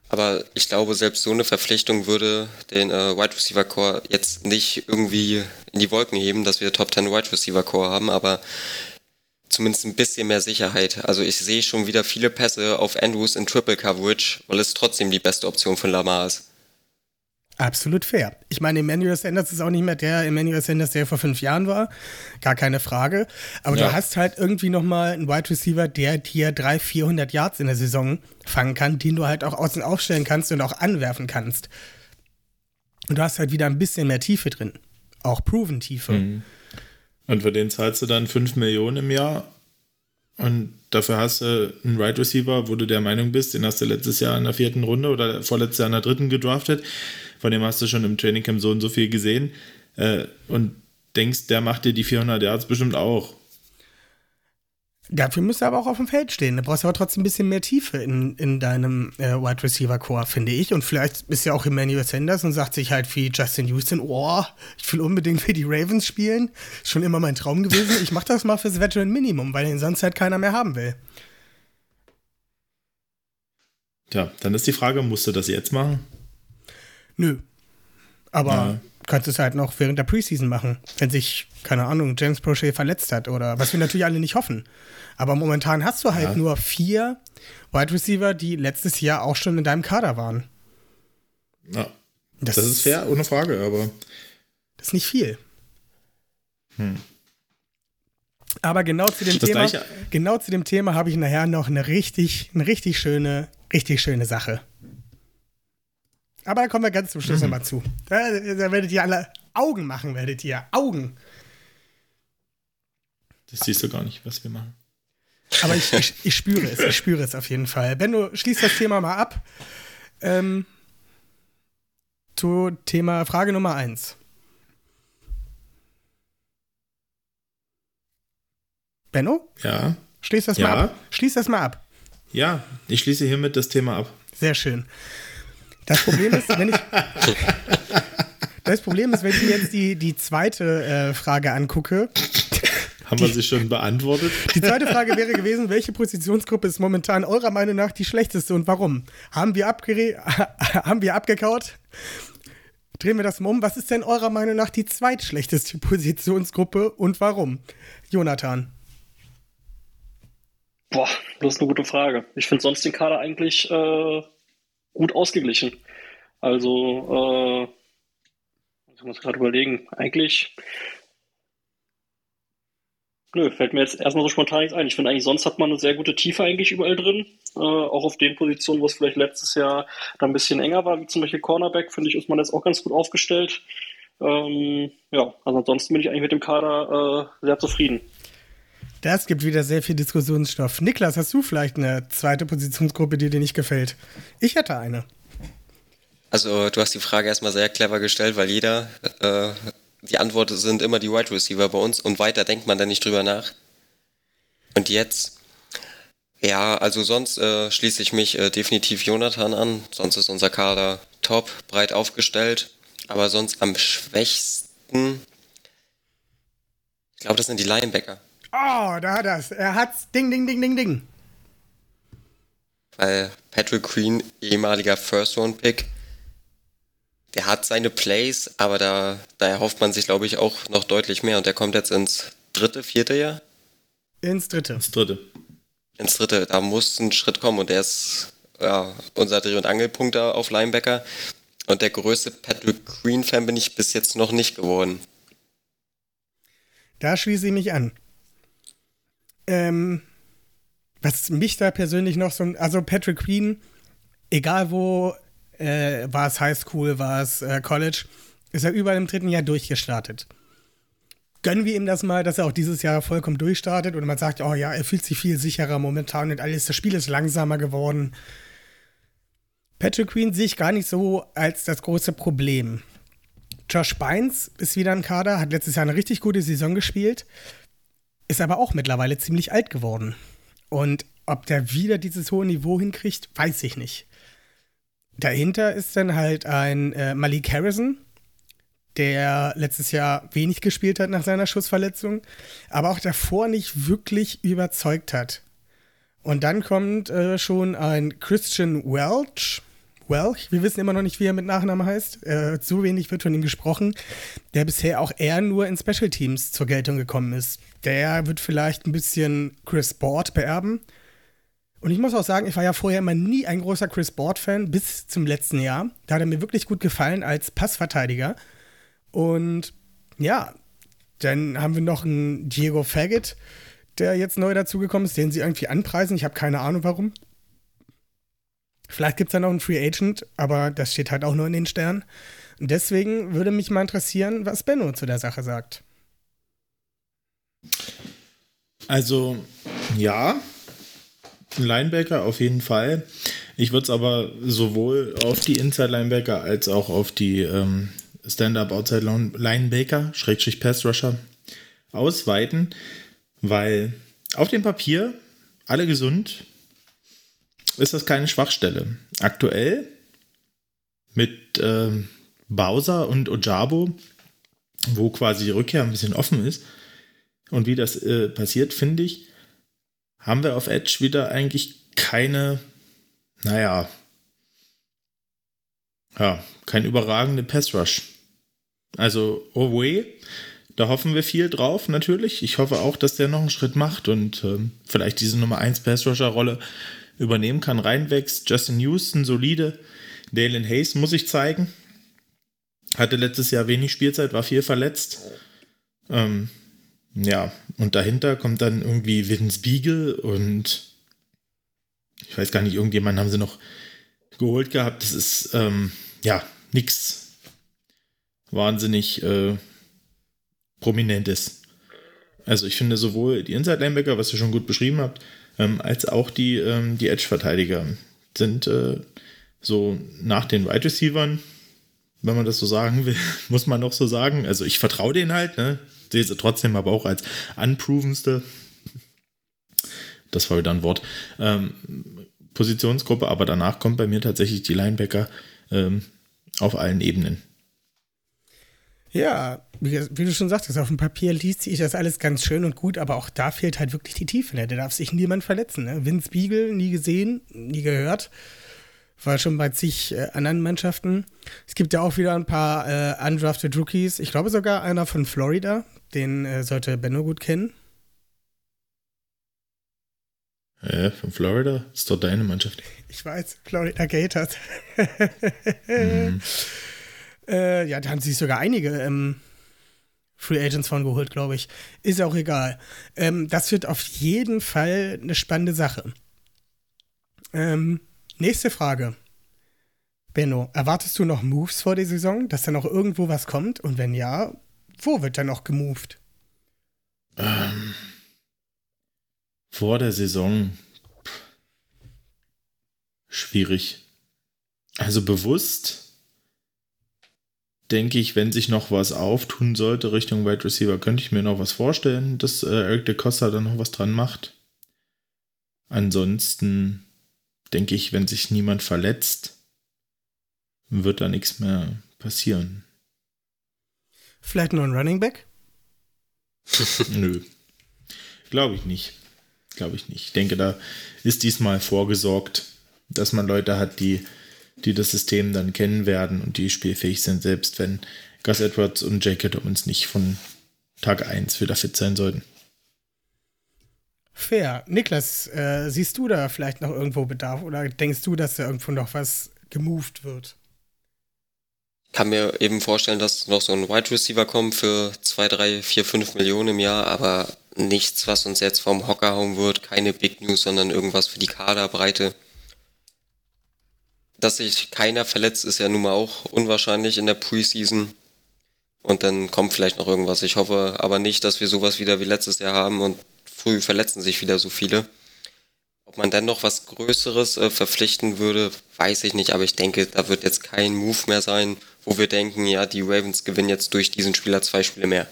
Aber ich glaube, selbst so eine Verpflichtung würde den äh, Wide Receiver Core jetzt nicht irgendwie in die Wolken heben, dass wir Top 10 Wide Receiver Core haben, aber zumindest ein bisschen mehr Sicherheit. Also ich sehe schon wieder viele Pässe auf Andrews in Triple Coverage, weil es trotzdem die beste Option von Lamar ist. Absolut fair. Ich meine, Emmanuel Sanders ist auch nicht mehr der Emmanuel Sanders, der vor fünf Jahren war. Gar keine Frage. Aber ja. du hast halt irgendwie nochmal einen Wide Receiver, der dir 300, 400 Yards in der Saison fangen kann, den du halt auch außen aufstellen kannst und auch anwerfen kannst. Und du hast halt wieder ein bisschen mehr Tiefe drin. Auch Proven Tiefe. Mhm. Und für den zahlst du dann 5 Millionen im Jahr. Und dafür hast du einen Wide Receiver, wo du der Meinung bist, den hast du letztes Jahr in der vierten Runde oder vorletztes Jahr in der dritten gedraftet von dem hast du schon im Trainingcamp so und so viel gesehen äh, und denkst, der macht dir die 400 Yards bestimmt auch. Dafür musst du aber auch auf dem Feld stehen. Da brauchst du aber trotzdem ein bisschen mehr Tiefe in, in deinem äh, Wide Receiver Core, finde ich. Und vielleicht ist ja auch Emmanuel Sanders und sagt sich halt wie Justin Houston, oh, ich will unbedingt für die Ravens spielen. Ist schon immer mein Traum gewesen. Ich mache das mal fürs Veteran Minimum, weil den sonst halt keiner mehr haben will. Tja, dann ist die Frage, musst du das jetzt machen? Nö. Aber ja. Kannst es halt noch während der Preseason machen, wenn sich, keine Ahnung, James Prochet verletzt hat oder was wir natürlich alle nicht hoffen. Aber momentan hast du halt ja. nur vier Wide Receiver, die letztes Jahr auch schon in deinem Kader waren. Ja. Das, das ist fair, ohne Frage, aber. Das ist nicht viel. Hm. Aber genau zu dem das Thema, genau zu dem Thema habe ich nachher noch eine richtig, eine richtig schöne, richtig schöne Sache. Aber da kommen wir ganz zum Schluss mhm. nochmal zu. Da, da, werdet ihr alle Augen machen, werdet ihr. Augen. Das siehst du gar nicht, was wir machen. Aber ich, ich, ich spüre es, ich spüre es auf jeden Fall. Benno, schließ das Thema mal ab. Ähm, zu Thema Frage Nummer 1. Benno? Ja. Schließ das ja. mal ab. Schließ das mal ab. Ja, ich schließe hiermit das Thema ab. Sehr schön. Das Problem ist, wenn ich. Das Problem ist, wenn ich mir jetzt die, die zweite äh, Frage angucke. Haben wir sie schon beantwortet? Die zweite Frage wäre gewesen, welche Positionsgruppe ist momentan eurer Meinung nach die schlechteste und warum? Haben wir, haben wir abgekaut? Drehen wir das mal um. Was ist denn eurer Meinung nach die zweitschlechteste Positionsgruppe und warum? Jonathan. Boah, das ist eine gute Frage. Ich finde sonst den Kader eigentlich äh, gut ausgeglichen. Also, äh, ich muss gerade überlegen, eigentlich, nö, fällt mir jetzt erstmal so spontan nichts ein. Ich finde eigentlich, sonst hat man eine sehr gute Tiefe eigentlich überall drin. Äh, auch auf den Positionen, wo es vielleicht letztes Jahr da ein bisschen enger war, wie zum Beispiel Cornerback, finde ich, ist man jetzt auch ganz gut aufgestellt. Ähm, ja, also ansonsten bin ich eigentlich mit dem Kader äh, sehr zufrieden. Das gibt wieder sehr viel Diskussionsstoff. Niklas, hast du vielleicht eine zweite Positionsgruppe, die dir nicht gefällt? Ich hätte eine. Also, du hast die Frage erstmal sehr clever gestellt, weil jeder, äh, die Antwort sind immer die Wide Receiver bei uns und weiter denkt man da nicht drüber nach. Und jetzt, Ja, also sonst äh, schließe ich mich äh, definitiv Jonathan an. Sonst ist unser Kader top, breit aufgestellt. Aber sonst am schwächsten, ich glaube, das sind die Linebacker. Oh, da hat er's. Er hat's. Ding, ding, ding, ding, ding. Weil Patrick Queen, ehemaliger First-Round-Pick, der hat seine Plays, aber da, da erhofft man sich, glaube ich, auch noch deutlich mehr. Und der kommt jetzt ins dritte, vierte Jahr? Ins dritte. Das dritte. Ins dritte. Da muss ein Schritt kommen und der ist ja, unser Dreh- und Angelpunkt da auf Linebacker. Und der größte Patrick Queen-Fan bin ich bis jetzt noch nicht geworden. Da schließe ich mich an. Ähm, was mich da persönlich noch so, also Patrick Queen, egal wo, äh, war es Highschool, war es äh, College, ist er überall im dritten Jahr durchgestartet. Gönnen wir ihm das mal, dass er auch dieses Jahr vollkommen durchstartet und man sagt, oh ja, er fühlt sich viel sicherer momentan und alles, das Spiel ist langsamer geworden. Patrick Queen sehe ich gar nicht so als das große Problem. Josh Bynes ist wieder im Kader, hat letztes Jahr eine richtig gute Saison gespielt, ist aber auch mittlerweile ziemlich alt geworden. Und ob der wieder dieses hohe Niveau hinkriegt, weiß ich nicht. Dahinter ist dann halt ein äh, Malik Harrison, der letztes Jahr wenig gespielt hat nach seiner Schussverletzung, aber auch davor nicht wirklich überzeugt hat. Und dann kommt äh, schon ein Christian Welch. Welch, wir wissen immer noch nicht, wie er mit Nachnamen heißt. Äh, so wenig wird von ihm gesprochen, der bisher auch eher nur in Special Teams zur Geltung gekommen ist. Der wird vielleicht ein bisschen Chris Board beerben. Und ich muss auch sagen, ich war ja vorher immer nie ein großer Chris Board-Fan, bis zum letzten Jahr. Da hat er mir wirklich gut gefallen als Passverteidiger. Und ja, dann haben wir noch einen Diego Faggot, der jetzt neu dazugekommen ist, den sie irgendwie anpreisen. Ich habe keine Ahnung warum. Vielleicht gibt es dann noch einen Free Agent, aber das steht halt auch nur in den Sternen. Deswegen würde mich mal interessieren, was Benno zu der Sache sagt. Also, ja, ein Linebacker auf jeden Fall. Ich würde es aber sowohl auf die Inside-Linebacker als auch auf die ähm, Stand-Up Outside Linebacker, Schrägstrich Pass Rusher, ausweiten, weil auf dem Papier alle gesund ist das keine Schwachstelle. Aktuell mit äh, Bowser und Ojabo, wo quasi die Rückkehr ein bisschen offen ist und wie das äh, passiert, finde ich, haben wir auf Edge wieder eigentlich keine, naja, ja, kein überragende Pass Rush. Also Owe, da hoffen wir viel drauf, natürlich. Ich hoffe auch, dass der noch einen Schritt macht und ähm, vielleicht diese Nummer 1 Pass Rusher Rolle übernehmen kann, reinwächst. Justin Houston, solide. Dalen Hayes muss ich zeigen. Hatte letztes Jahr wenig Spielzeit, war viel verletzt. Ähm, ja, und dahinter kommt dann irgendwie Vince Beagle und ich weiß gar nicht, irgendjemanden haben sie noch geholt gehabt. Das ist, ähm, ja, nichts wahnsinnig äh, Prominentes. Also ich finde sowohl die Inside-Linebacker, was ihr schon gut beschrieben habt, ähm, als auch die, ähm, die Edge-Verteidiger sind äh, so nach den Wide Receivern, wenn man das so sagen will, muss man noch so sagen. Also ich vertraue denen halt, ne? sehe sie trotzdem aber auch als unprovenste, das war wieder ein Wort, ähm, Positionsgruppe, aber danach kommt bei mir tatsächlich die Linebacker ähm, auf allen Ebenen. Ja, wie, wie, du schon sagtest, auf dem Papier liest sich das alles ganz schön und gut, aber auch da fehlt halt wirklich die Tiefe. Ne? Da darf sich niemand verletzen. Ne? Vince Beagle, nie gesehen, nie gehört. War schon bei zig äh, anderen Mannschaften. Es gibt ja auch wieder ein paar äh, undrafted Rookies. Ich glaube sogar einer von Florida. Den äh, sollte Benno gut kennen. Ja, von Florida? Ist doch deine Mannschaft. Ich weiß, Florida Gators. mhm. Äh, ja, da haben sich sogar einige ähm, Free Agents von geholt, glaube ich. Ist auch egal. Ähm, das wird auf jeden Fall eine spannende Sache. Ähm, nächste Frage. Benno, erwartest du noch Moves vor der Saison, dass da noch irgendwo was kommt? Und wenn ja, wo wird da noch gemoved? Ähm, vor der Saison. Schwierig. Also bewusst denke ich, wenn sich noch was auftun sollte Richtung Wide Receiver, könnte ich mir noch was vorstellen, dass äh, Eric de Costa da noch was dran macht. ansonsten denke ich, wenn sich niemand verletzt, wird da nichts mehr passieren. Vielleicht nur ein Running Back? Nö. Glaube ich nicht. Glaube ich nicht. Ich denke, da ist diesmal vorgesorgt, dass man Leute hat, die, die das System dann kennen werden und die spielfähig sind, selbst wenn Gus Edwards und J.K. Dobbins nicht von Tag 1 wieder fit sein sollten. Fair. Niklas, äh, siehst du da vielleicht noch irgendwo Bedarf oder denkst du, dass da irgendwo noch was gemoved wird? Ich kann mir eben vorstellen, dass noch so ein Wide Receiver kommt für 2, 3, 4, 5 Millionen im Jahr, aber nichts, was uns jetzt vom Hocker hauen wird, keine Big News, sondern irgendwas für die Kaderbreite. Dass sich keiner verletzt, ist ja nun mal auch unwahrscheinlich in der Preseason. Und dann kommt vielleicht noch irgendwas. Ich hoffe aber nicht, dass wir sowas wieder wie letztes Jahr haben und früh verletzen sich wieder so viele. Ob man dann noch was Größeres äh, verpflichten würde, weiß ich nicht, aber ich denke, da wird jetzt kein Move mehr sein, wo wir denken, ja, die Ravens gewinnen jetzt durch diesen Spieler zwei Spiele mehr.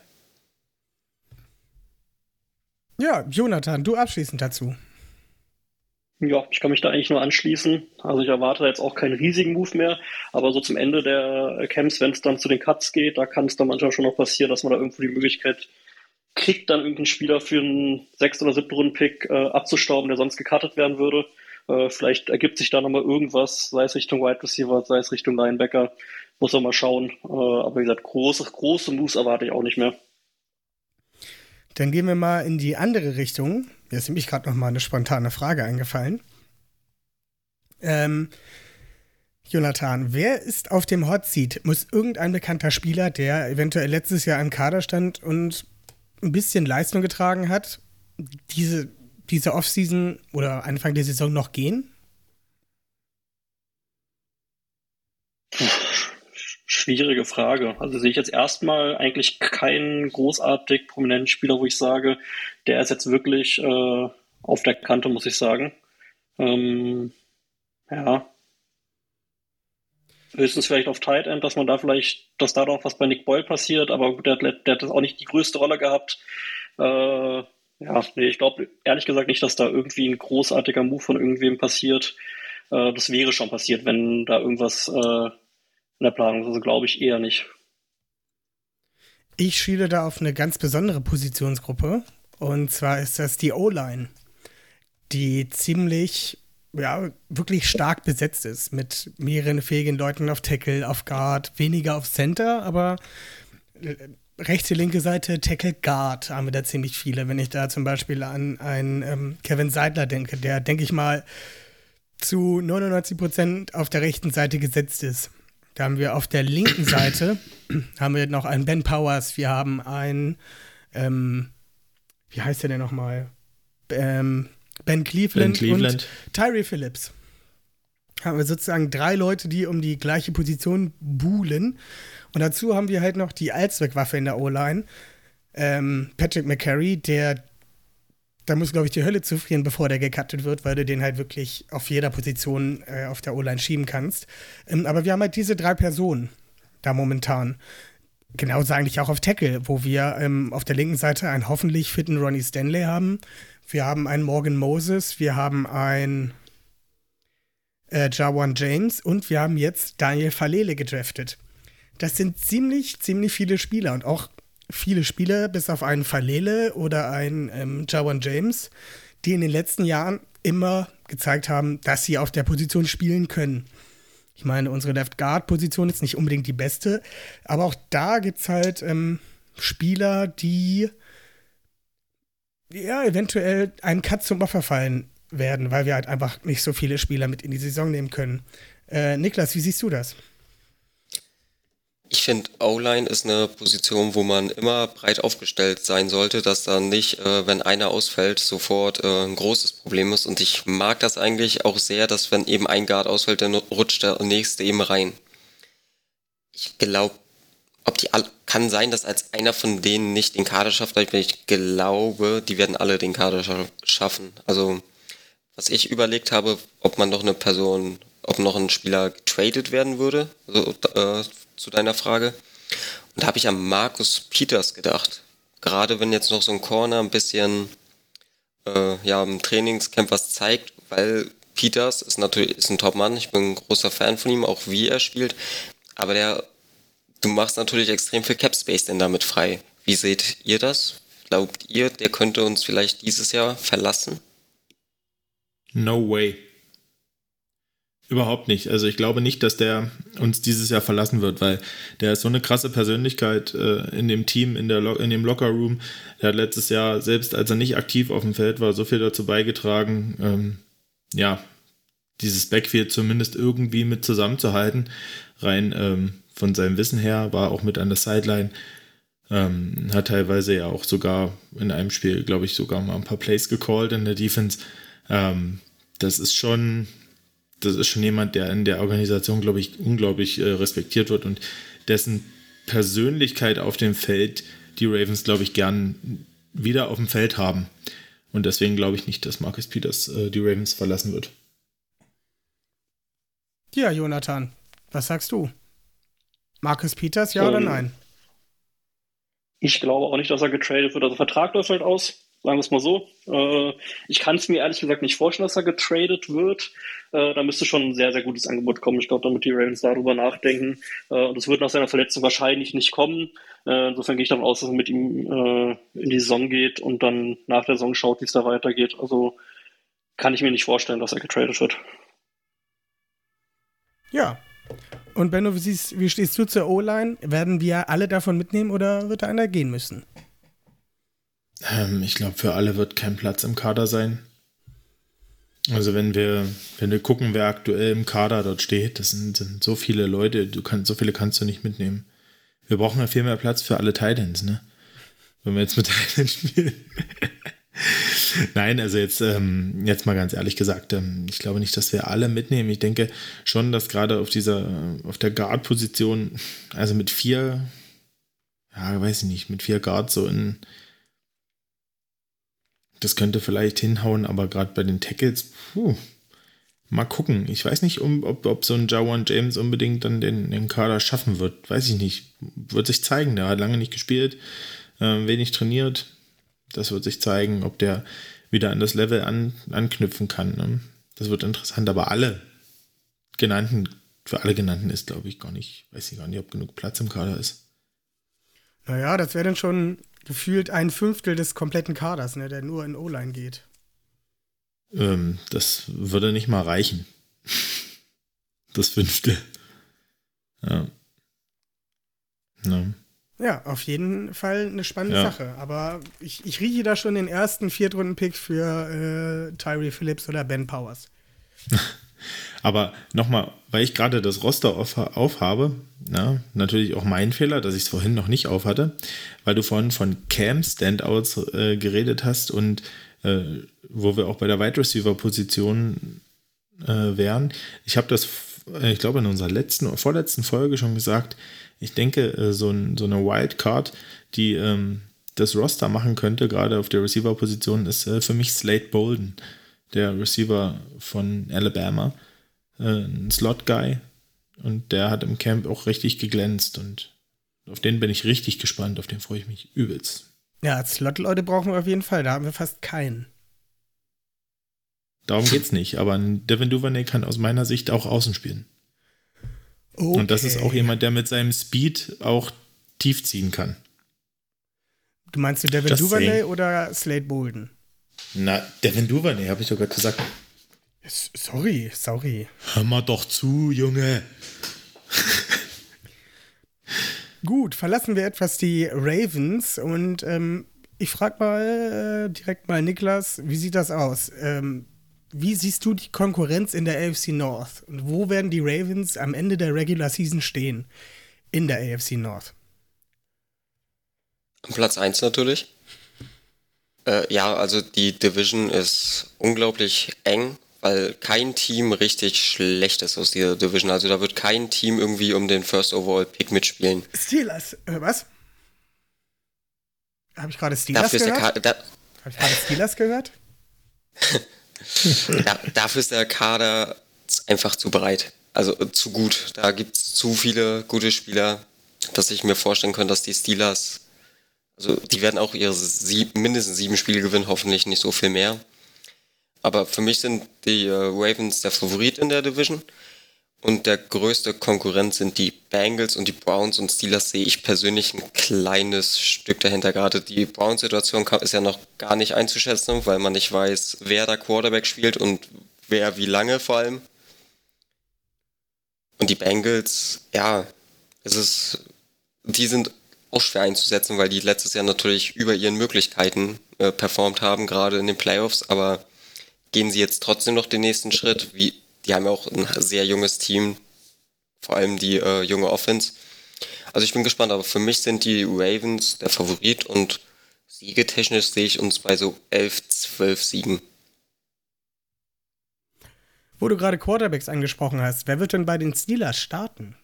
Ja, Jonathan, du abschließend dazu. Ja, ich kann mich da eigentlich nur anschließen. Also ich erwarte jetzt auch keinen riesigen Move mehr, aber so zum Ende der Camps, wenn es dann zu den Cuts geht, da kann es dann manchmal schon noch passieren, dass man da irgendwo die Möglichkeit kriegt, dann irgendeinen Spieler für einen sechs oder siebten Runden-Pick äh, abzustauben, der sonst gecuttet werden würde. Äh, vielleicht ergibt sich da nochmal irgendwas, sei es Richtung Wide Receiver, sei es Richtung Linebacker. Muss man mal schauen. Äh, aber wie gesagt, große, große Moves erwarte ich auch nicht mehr. Dann gehen wir mal in die andere Richtung. Mir ist nämlich gerade noch mal eine spontane Frage eingefallen. Ähm, Jonathan, wer ist auf dem Hot Seat? Muss irgendein bekannter Spieler, der eventuell letztes Jahr im Kader stand und ein bisschen Leistung getragen hat, diese, diese Offseason oder Anfang der Saison noch gehen? Schwierige Frage. Also sehe ich jetzt erstmal eigentlich keinen großartig prominenten Spieler, wo ich sage, der ist jetzt wirklich äh, auf der Kante, muss ich sagen. Ähm, ja. Höchstens vielleicht auf Tight End, dass man da vielleicht, dass da noch was bei Nick Boyle passiert, aber der, der hat das auch nicht die größte Rolle gehabt. Äh, ja, nee, ich glaube ehrlich gesagt nicht, dass da irgendwie ein großartiger Move von irgendwem passiert. Äh, das wäre schon passiert, wenn da irgendwas äh, in der Planung. Also glaube ich eher nicht. Ich schiele da auf eine ganz besondere Positionsgruppe. Und zwar ist das die O-Line, die ziemlich, ja, wirklich stark besetzt ist. Mit mehreren fähigen Leuten auf Tackle, auf Guard, weniger auf Center, aber äh, rechte, linke Seite, Tackle, Guard haben wir da ziemlich viele. Wenn ich da zum Beispiel an einen ähm, Kevin Seidler denke, der, denke ich mal, zu 99 Prozent auf der rechten Seite gesetzt ist. Da haben wir auf der linken Seite haben wir noch einen Ben Powers, wir haben einen, ähm, wie heißt der denn nochmal? Ähm, ben, Cleveland Ben Cleveland. und Tyree Phillips. Haben wir sozusagen drei Leute, die um die gleiche Position buhlen. Und dazu haben wir halt noch die Allzweckwaffe in der O-Line. Ähm, Patrick McCary, der da muss, glaube ich, die Hölle zufrieren, bevor der gecuttet wird, weil du den halt wirklich auf jeder Position äh, auf der O-Line schieben kannst. Ähm, aber wir haben halt diese drei Personen da momentan. Genauso eigentlich auch auf Tackle, wo wir ähm, auf der linken Seite einen hoffentlich fitten Ronnie Stanley haben. Wir haben einen Morgan Moses, wir haben einen äh, Jawan James und wir haben jetzt Daniel Falele gedraftet. Das sind ziemlich, ziemlich viele Spieler und auch viele Spieler, bis auf einen Falele oder einen ähm, Jawan James, die in den letzten Jahren immer gezeigt haben, dass sie auf der Position spielen können. Ich meine, unsere Left Guard-Position ist nicht unbedingt die beste, aber auch da gibt es halt ähm, Spieler, die ja eventuell einen Cut zum Opfer fallen werden, weil wir halt einfach nicht so viele Spieler mit in die Saison nehmen können. Äh, Niklas, wie siehst du das? Ich finde, O-Line ist eine Position, wo man immer breit aufgestellt sein sollte, dass dann nicht, äh, wenn einer ausfällt, sofort äh, ein großes Problem ist. Und ich mag das eigentlich auch sehr, dass wenn eben ein Guard ausfällt, dann rutscht der nächste eben rein. Ich glaube, ob die all kann sein, dass als einer von denen nicht den Kader schafft, aber ich glaube, die werden alle den Kader scha schaffen. Also, was ich überlegt habe, ob man noch eine Person, ob noch ein Spieler getradet werden würde, also, äh, zu deiner Frage. Und da habe ich an Markus Peters gedacht. Gerade wenn jetzt noch so ein Corner ein bisschen äh, ja im Trainingscamp was zeigt, weil Peters ist natürlich ist ein Top-Mann. Ich bin ein großer Fan von ihm, auch wie er spielt. Aber der, du machst natürlich extrem viel Cap Space denn damit frei. Wie seht ihr das? Glaubt ihr, der könnte uns vielleicht dieses Jahr verlassen? No way. Überhaupt nicht. Also ich glaube nicht, dass der uns dieses Jahr verlassen wird, weil der ist so eine krasse Persönlichkeit äh, in dem Team, in, der in dem Lockerroom. Der hat letztes Jahr, selbst als er nicht aktiv auf dem Feld war, so viel dazu beigetragen, ähm, ja, dieses Backfield zumindest irgendwie mit zusammenzuhalten. Rein ähm, von seinem Wissen her, war auch mit an der Sideline. Ähm, hat teilweise ja auch sogar in einem Spiel, glaube ich, sogar mal ein paar Plays gecallt in der Defense. Ähm, das ist schon, das ist schon jemand, der in der Organisation, glaube ich, unglaublich äh, respektiert wird und dessen Persönlichkeit auf dem Feld die Ravens, glaube ich, gern wieder auf dem Feld haben. Und deswegen glaube ich nicht, dass Marcus Peters äh, die Ravens verlassen wird. Ja, Jonathan, was sagst du? Marcus Peters, ja um, oder ähm, nein? Ich glaube auch nicht, dass er getradet wird. Also Vertrag läuft halt aus sagen wir es mal so. Äh, ich kann es mir ehrlich gesagt nicht vorstellen, dass er getradet wird. Äh, da müsste schon ein sehr, sehr gutes Angebot kommen. Ich glaube, damit die Ravens darüber nachdenken. Äh, und es wird nach seiner Verletzung wahrscheinlich nicht kommen. Äh, insofern gehe ich davon aus, dass er mit ihm äh, in die Saison geht und dann nach der Saison schaut, wie es da weitergeht. Also kann ich mir nicht vorstellen, dass er getradet wird. Ja. Und Benno, wie, siehst, wie stehst du zur O-Line? Werden wir alle davon mitnehmen oder wird da einer gehen müssen? Ähm, ich glaube, für alle wird kein Platz im Kader sein. Also wenn wir, wenn wir gucken, wer aktuell im Kader dort steht, das sind, sind so viele Leute, du kannst, so viele kannst du nicht mitnehmen. Wir brauchen ja viel mehr Platz für alle Titans, ne? Wenn wir jetzt mit Titans spielen. Nein, also jetzt, ähm, jetzt mal ganz ehrlich gesagt, ähm, ich glaube nicht, dass wir alle mitnehmen. Ich denke schon, dass gerade auf dieser, auf der Guard-Position, also mit vier, ja, weiß ich nicht, mit vier Guards so in, das könnte vielleicht hinhauen, aber gerade bei den Tackles, puh, mal gucken. Ich weiß nicht, ob, ob so ein Jawan James unbedingt dann den, den Kader schaffen wird. Weiß ich nicht. Wird sich zeigen. Der hat lange nicht gespielt, äh, wenig trainiert. Das wird sich zeigen, ob der wieder an das Level an, anknüpfen kann. Ne? Das wird interessant. Aber alle genannten, für alle genannten ist, glaube ich, gar nicht, weiß ich gar nicht, ob genug Platz im Kader ist. Naja, das wäre dann schon gefühlt ein Fünftel des kompletten Kaders, ne, der nur in O-Line geht. Ähm, das würde nicht mal reichen. Das Fünftel. Ja. ja. Ja, auf jeden Fall eine spannende ja. Sache. Aber ich, ich rieche da schon den ersten Viertrunden-Pick für äh, Tyree Phillips oder Ben Powers. Aber nochmal, weil ich gerade das Roster auf, aufhabe, ja, natürlich auch mein Fehler, dass ich es vorhin noch nicht aufhatte, weil du vorhin von Cam-Standouts äh, geredet hast und äh, wo wir auch bei der Wide Receiver-Position äh, wären. Ich habe das, äh, ich glaube, in unserer letzten, vorletzten Folge schon gesagt. Ich denke, äh, so, ein, so, eine Wildcard, die ähm, das Roster machen könnte, gerade auf der Receiver-Position, ist äh, für mich Slate Bolden, der Receiver von Alabama äh, ein Slot-Guy und der hat im Camp auch richtig geglänzt und auf den bin ich richtig gespannt, auf den freue ich mich übelst. Ja, Slot-Leute brauchen wir auf jeden Fall, da haben wir fast keinen. Darum geht's nicht, aber Devin Duvernay kann aus meiner Sicht auch außen spielen. Okay. Und das ist auch jemand, der mit seinem Speed auch tief ziehen kann. Du meinst du Devin Just Duvernay saying. oder Slade Bolden? Na, Devin Duvernay, habe ich gerade gesagt. Sorry, sorry. Hör mal doch zu, Junge. Gut, verlassen wir etwas die Ravens und ähm, ich frage mal äh, direkt mal Niklas, wie sieht das aus? Ähm, wie siehst du die Konkurrenz in der AFC North? Und wo werden die Ravens am Ende der Regular Season stehen in der AFC North? Platz 1 natürlich. Äh, ja, also die Division ist unglaublich eng weil kein Team richtig schlecht ist aus dieser Division. Also da wird kein Team irgendwie um den First Overall Pick mitspielen. Steelers, äh, was? Habe ich gerade Steelers dafür gehört? Habe ich gerade Steelers gehört? ja, dafür ist der Kader einfach zu breit. Also zu gut. Da gibt es zu viele gute Spieler, dass ich mir vorstellen könnte, dass die Steelers Also die werden auch ihre sieb, mindestens sieben Spiele gewinnen, hoffentlich nicht so viel mehr. Aber für mich sind die äh, Ravens der Favorit in der Division. Und der größte Konkurrent sind die Bengals und die Browns und Steelers sehe ich persönlich ein kleines Stück dahinter. Gerade die Browns-Situation ist ja noch gar nicht einzuschätzen, weil man nicht weiß, wer da Quarterback spielt und wer wie lange vor allem. Und die Bengals, ja, es ist, die sind auch schwer einzusetzen, weil die letztes Jahr natürlich über ihren Möglichkeiten äh, performt haben, gerade in den Playoffs. Aber gehen sie jetzt trotzdem noch den nächsten Schritt? Wie, die haben ja auch ein sehr junges Team, vor allem die äh, junge Offense. Also ich bin gespannt, aber für mich sind die Ravens der Favorit und siegetechnisch sehe ich uns bei so 11, 12 Siegen. Wo du gerade Quarterbacks angesprochen hast, wer wird denn bei den Steelers starten?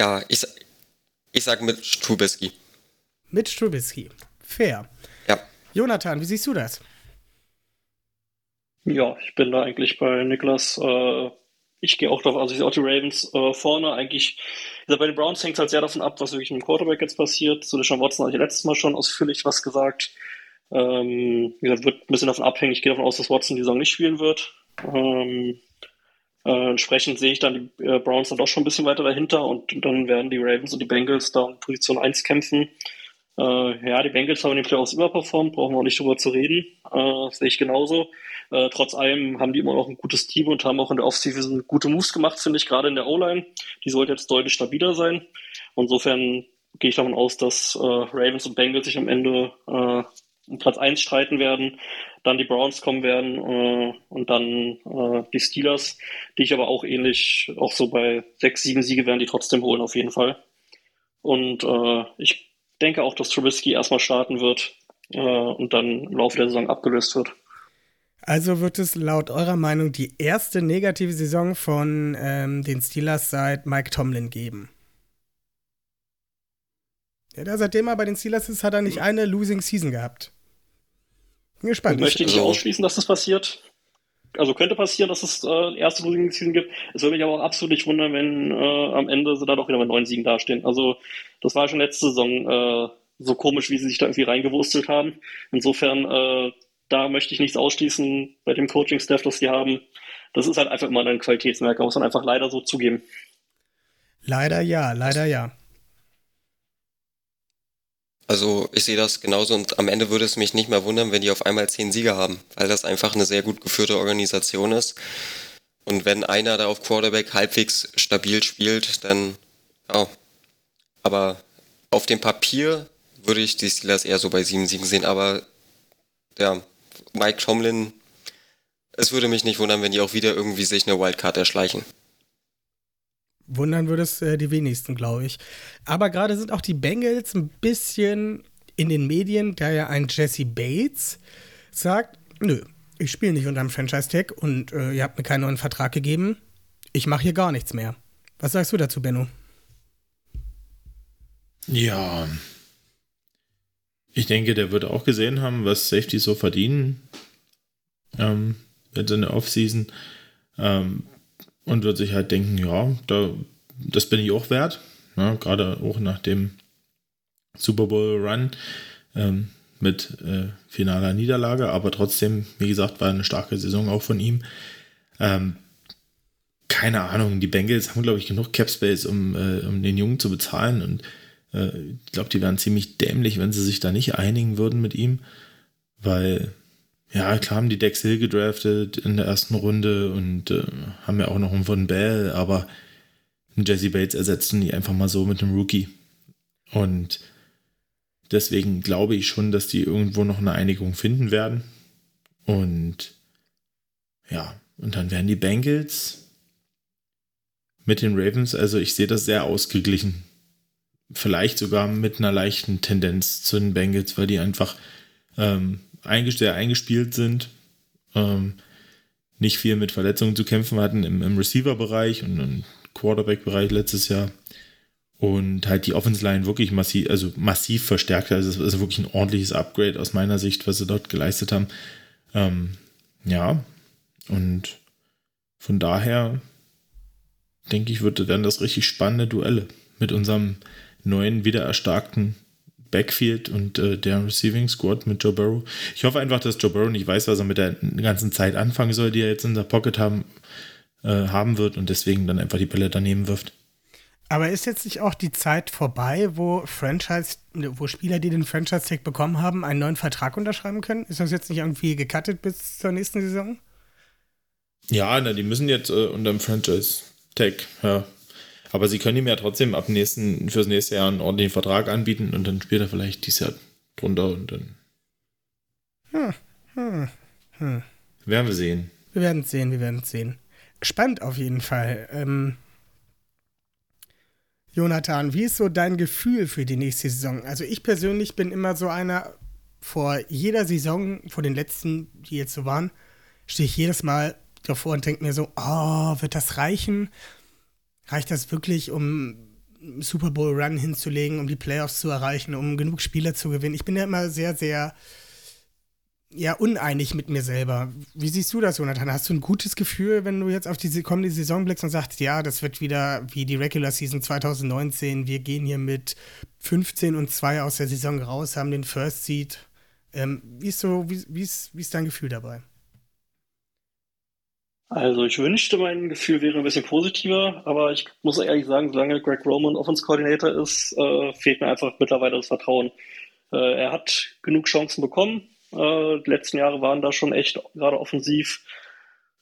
Ja, ich, ich sag mit Trubisky. Mit Trubisky. Fair. Ja. Jonathan, wie siehst du das? Ja, ich bin da eigentlich bei Niklas. Äh, ich gehe auch davon, also ich sehe auch die Ravens äh, vorne. Eigentlich, also bei den Browns hängt es halt sehr davon ab, was wirklich mit dem Quarterback jetzt passiert. Zu Deshaun Watson habe ich letztes Mal schon ausführlich was gesagt. Ähm, wie gesagt, wird ein bisschen davon abhängen. Ich gehe davon aus, dass Watson die Saison nicht spielen wird. Ähm, äh, entsprechend sehe ich dann die äh, Browns dann doch schon ein bisschen weiter dahinter und dann werden die Ravens und die Bengals da in Position 1 kämpfen. Äh, ja, die Bengals haben in den Playoffs überperformt, brauchen wir auch nicht drüber zu reden. Äh, sehe ich genauso. Äh, trotz allem haben die immer noch ein gutes Team und haben auch in der Offseason gute Moves gemacht, finde ich, gerade in der O-Line. Die sollte jetzt deutlich stabiler sein. Insofern gehe ich davon aus, dass äh, Ravens und Bengals sich am Ende um Platz 1 streiten werden, dann die Browns kommen werden äh, und dann äh, die Steelers, die ich aber auch ähnlich, auch so bei 6, 7 Siege werden die trotzdem holen auf jeden Fall. Und äh, ich denke auch, dass Trubisky erstmal starten wird äh, und dann im Laufe der Saison abgelöst wird. Also wird es laut eurer Meinung die erste negative Saison von ähm, den Steelers seit Mike Tomlin geben? Ja, da seitdem er bei den Steelers ist, hat er nicht eine Losing Season gehabt. Bin gespannt. Ich möchte nicht also, ausschließen, dass das passiert. Also könnte passieren, dass es äh, erste Losing Season gibt. Es würde mich aber auch absolut nicht wundern, wenn äh, am Ende sie da doch wieder mit neun Siegen dastehen. Also das war schon letzte Saison äh, so komisch, wie sie sich da irgendwie reingewurstelt haben. Insofern, äh, da möchte ich nichts ausschließen bei dem Coaching-Staff, das sie haben. Das ist halt einfach immer ein Qualitätsmerker, muss man einfach leider so zugeben. Leider ja, leider ja. Also ich sehe das genauso und am Ende würde es mich nicht mehr wundern, wenn die auf einmal zehn Sieger haben, weil das einfach eine sehr gut geführte Organisation ist. Und wenn einer da auf Quarterback halbwegs stabil spielt, dann ja. Aber auf dem Papier würde ich die Steelers eher so bei sieben Siegen sehen, aber ja, Mike Tomlin, es würde mich nicht wundern, wenn die auch wieder irgendwie sich eine Wildcard erschleichen. Wundern würde es äh, die wenigsten, glaube ich. Aber gerade sind auch die Bengals ein bisschen in den Medien, da ja ein Jesse Bates sagt, nö, ich spiele nicht unterm Franchise-Tag und äh, ihr habt mir keinen neuen Vertrag gegeben. Ich mache hier gar nichts mehr. Was sagst du dazu, Benno? Ja, ich denke, der wird auch gesehen haben, was Safety so verdienen ähm, in der Offseason. Ähm, und wird sich halt denken, ja, da, das bin ich auch wert. Ja, Gerade auch nach dem Super Bowl Run ähm, mit äh, finaler Niederlage, aber trotzdem, wie gesagt, war eine starke Saison auch von ihm. Ähm, keine Ahnung, die Bengals haben, glaube ich, genug Cap Space, um, äh, um den Jungen zu bezahlen und äh, ich glaube, die wären ziemlich dämlich, wenn sie sich da nicht einigen würden mit ihm, weil ja, klar haben die Dex Hill gedraftet in der ersten Runde und äh, haben ja auch noch einen von Bell, aber Jesse Bates ersetzen die einfach mal so mit einem Rookie. Und deswegen glaube ich schon, dass die irgendwo noch eine Einigung finden werden. Und ja, und dann werden die Bengals mit den Ravens, also ich sehe das sehr ausgeglichen. Vielleicht sogar mit einer leichten Tendenz zu den Bengals, weil die einfach ähm, sehr eingespielt sind, ähm, nicht viel mit Verletzungen zu kämpfen hatten im, im Receiver-Bereich und im Quarterback-Bereich letztes Jahr. Und halt die Offense Line wirklich massiv, also massiv verstärkt. Also es ist wirklich ein ordentliches Upgrade aus meiner Sicht, was sie dort geleistet haben. Ähm, ja, und von daher denke ich, wird, werden das richtig spannende Duelle. mit unserem neuen, wieder erstarkten Backfield und äh, der Receiving Squad mit Joe Burrow. Ich hoffe einfach, dass Joe Burrow nicht weiß, was er mit der ganzen Zeit anfangen soll, die er jetzt in der Pocket haben, äh, haben wird und deswegen dann einfach die Bälle daneben wirft. Aber ist jetzt nicht auch die Zeit vorbei, wo Franchise, wo Spieler, die den Franchise-Tag bekommen haben, einen neuen Vertrag unterschreiben können? Ist das jetzt nicht irgendwie gecuttet bis zur nächsten Saison? Ja, na, die müssen jetzt äh, unter dem Franchise-Tag, ja. Aber sie können ihm ja trotzdem ab nächsten, fürs nächste Jahr einen ordentlichen Vertrag anbieten und dann spielt er vielleicht dieses Jahr drunter und dann. Hm, hm, hm. Werden wir sehen. Wir werden es sehen, wir werden es sehen. Spannend auf jeden Fall. Ähm, Jonathan, wie ist so dein Gefühl für die nächste Saison? Also ich persönlich bin immer so einer, vor jeder Saison, vor den letzten, die jetzt so waren, stehe ich jedes Mal davor und denke mir so, oh, wird das reichen? Reicht das wirklich, um Super Bowl Run hinzulegen, um die Playoffs zu erreichen, um genug Spieler zu gewinnen? Ich bin ja immer sehr, sehr ja, uneinig mit mir selber. Wie siehst du das, Jonathan? Hast du ein gutes Gefühl, wenn du jetzt auf die kommende Saison blickst und sagst, ja, das wird wieder wie die Regular Season 2019, wir gehen hier mit 15 und 2 aus der Saison raus, haben den First Seed. Ähm, wie, ist so, wie, wie, ist, wie ist dein Gefühl dabei? Also ich wünschte, mein Gefühl wäre ein bisschen positiver, aber ich muss ehrlich sagen, solange Greg Roman Offense Coordinator ist, äh, fehlt mir einfach mittlerweile das Vertrauen. Äh, er hat genug Chancen bekommen. Äh, die letzten Jahre waren da schon echt gerade offensiv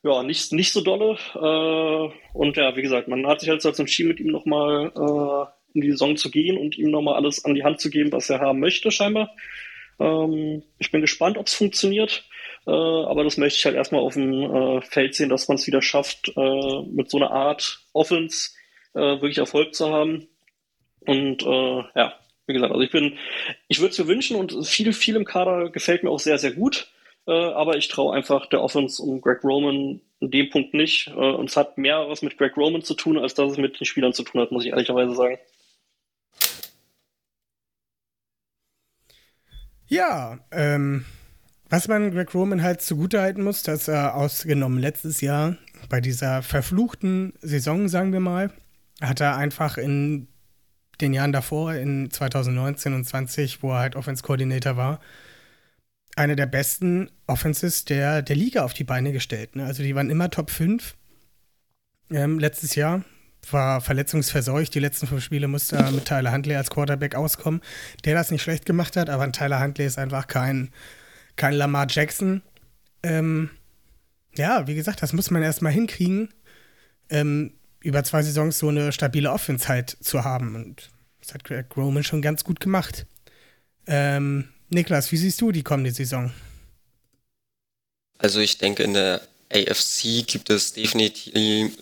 ja nicht, nicht so dolle. Äh, und ja, wie gesagt, man hat sich halt dazu entschieden, mit ihm nochmal äh, in die Saison zu gehen und ihm nochmal alles an die Hand zu geben, was er haben möchte, scheinbar. Ähm, ich bin gespannt, ob es funktioniert. Äh, aber das möchte ich halt erstmal auf dem äh, Feld sehen, dass man es wieder schafft, äh, mit so einer Art Offense äh, wirklich Erfolg zu haben. Und äh, ja, wie gesagt, also ich bin, ich würde es mir wünschen und viel, viel im Kader gefällt mir auch sehr, sehr gut. Äh, aber ich traue einfach der Offense um Greg Roman in dem Punkt nicht. und es hat mehr was mit Greg Roman zu tun, als dass es mit den Spielern zu tun hat, muss ich ehrlicherweise sagen. Ja, ähm, was man Greg Roman halt zugutehalten muss, dass er ausgenommen letztes Jahr bei dieser verfluchten Saison, sagen wir mal, hat er einfach in den Jahren davor, in 2019 und 20, wo er halt Offense Coordinator war, eine der besten Offenses der, der Liga auf die Beine gestellt. Ne? Also die waren immer Top 5 ähm, letztes Jahr. War verletzungsverseucht. Die letzten fünf Spiele musste er mit Tyler Huntley als Quarterback auskommen, der das nicht schlecht gemacht hat, aber Tyler Huntley ist einfach kein kein Lamar Jackson. Ähm, ja, wie gesagt, das muss man erstmal hinkriegen, ähm, über zwei Saisons so eine stabile Offense halt zu haben. Und das hat Greg Roman schon ganz gut gemacht. Ähm, Niklas, wie siehst du die kommende Saison? Also ich denke, in der AFC gibt es definitiv,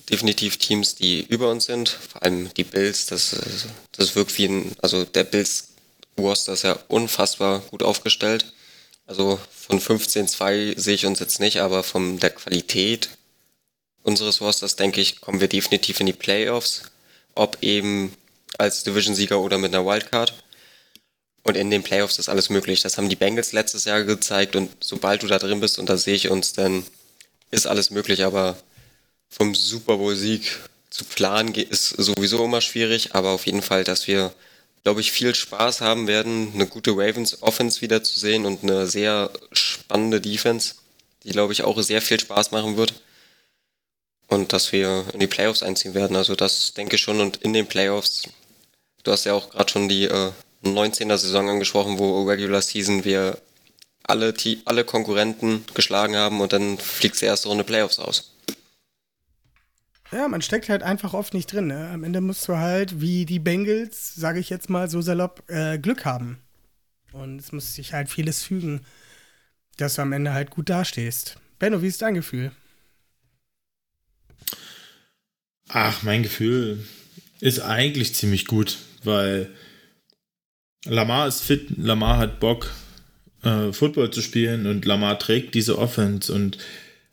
definitiv Teams, die über uns sind. Vor allem die Bills. Das, das wirkt wie ein, also der Bills Roster ist ja unfassbar gut aufgestellt. Also von 15-2 sehe ich uns jetzt nicht, aber von der Qualität unseres Rosters, denke ich, kommen wir definitiv in die Playoffs. Ob eben als Division-Sieger oder mit einer Wildcard. Und in den Playoffs ist alles möglich. Das haben die Bengals letztes Jahr gezeigt und sobald du da drin bist, und da sehe ich uns, dann ist alles möglich. Aber vom Super Bowl-Sieg zu planen ist sowieso immer schwierig. Aber auf jeden Fall, dass wir glaube ich, viel Spaß haben werden, eine gute Ravens Offense wiederzusehen und eine sehr spannende Defense, die, glaube ich, auch sehr viel Spaß machen wird. Und dass wir in die Playoffs einziehen werden. Also das denke ich schon. Und in den Playoffs, du hast ja auch gerade schon die äh, 19er Saison angesprochen, wo Regular Season wir alle, alle Konkurrenten geschlagen haben und dann fliegt die erste Runde Playoffs aus. Ja, man steckt halt einfach oft nicht drin. Ne? Am Ende musst du halt, wie die Bengals, sage ich jetzt mal so salopp, äh, Glück haben. Und es muss sich halt vieles fügen, dass du am Ende halt gut dastehst. Benno, wie ist dein Gefühl? Ach, mein Gefühl ist eigentlich ziemlich gut, weil Lamar ist fit, Lamar hat Bock, äh, Football zu spielen und Lamar trägt diese Offense und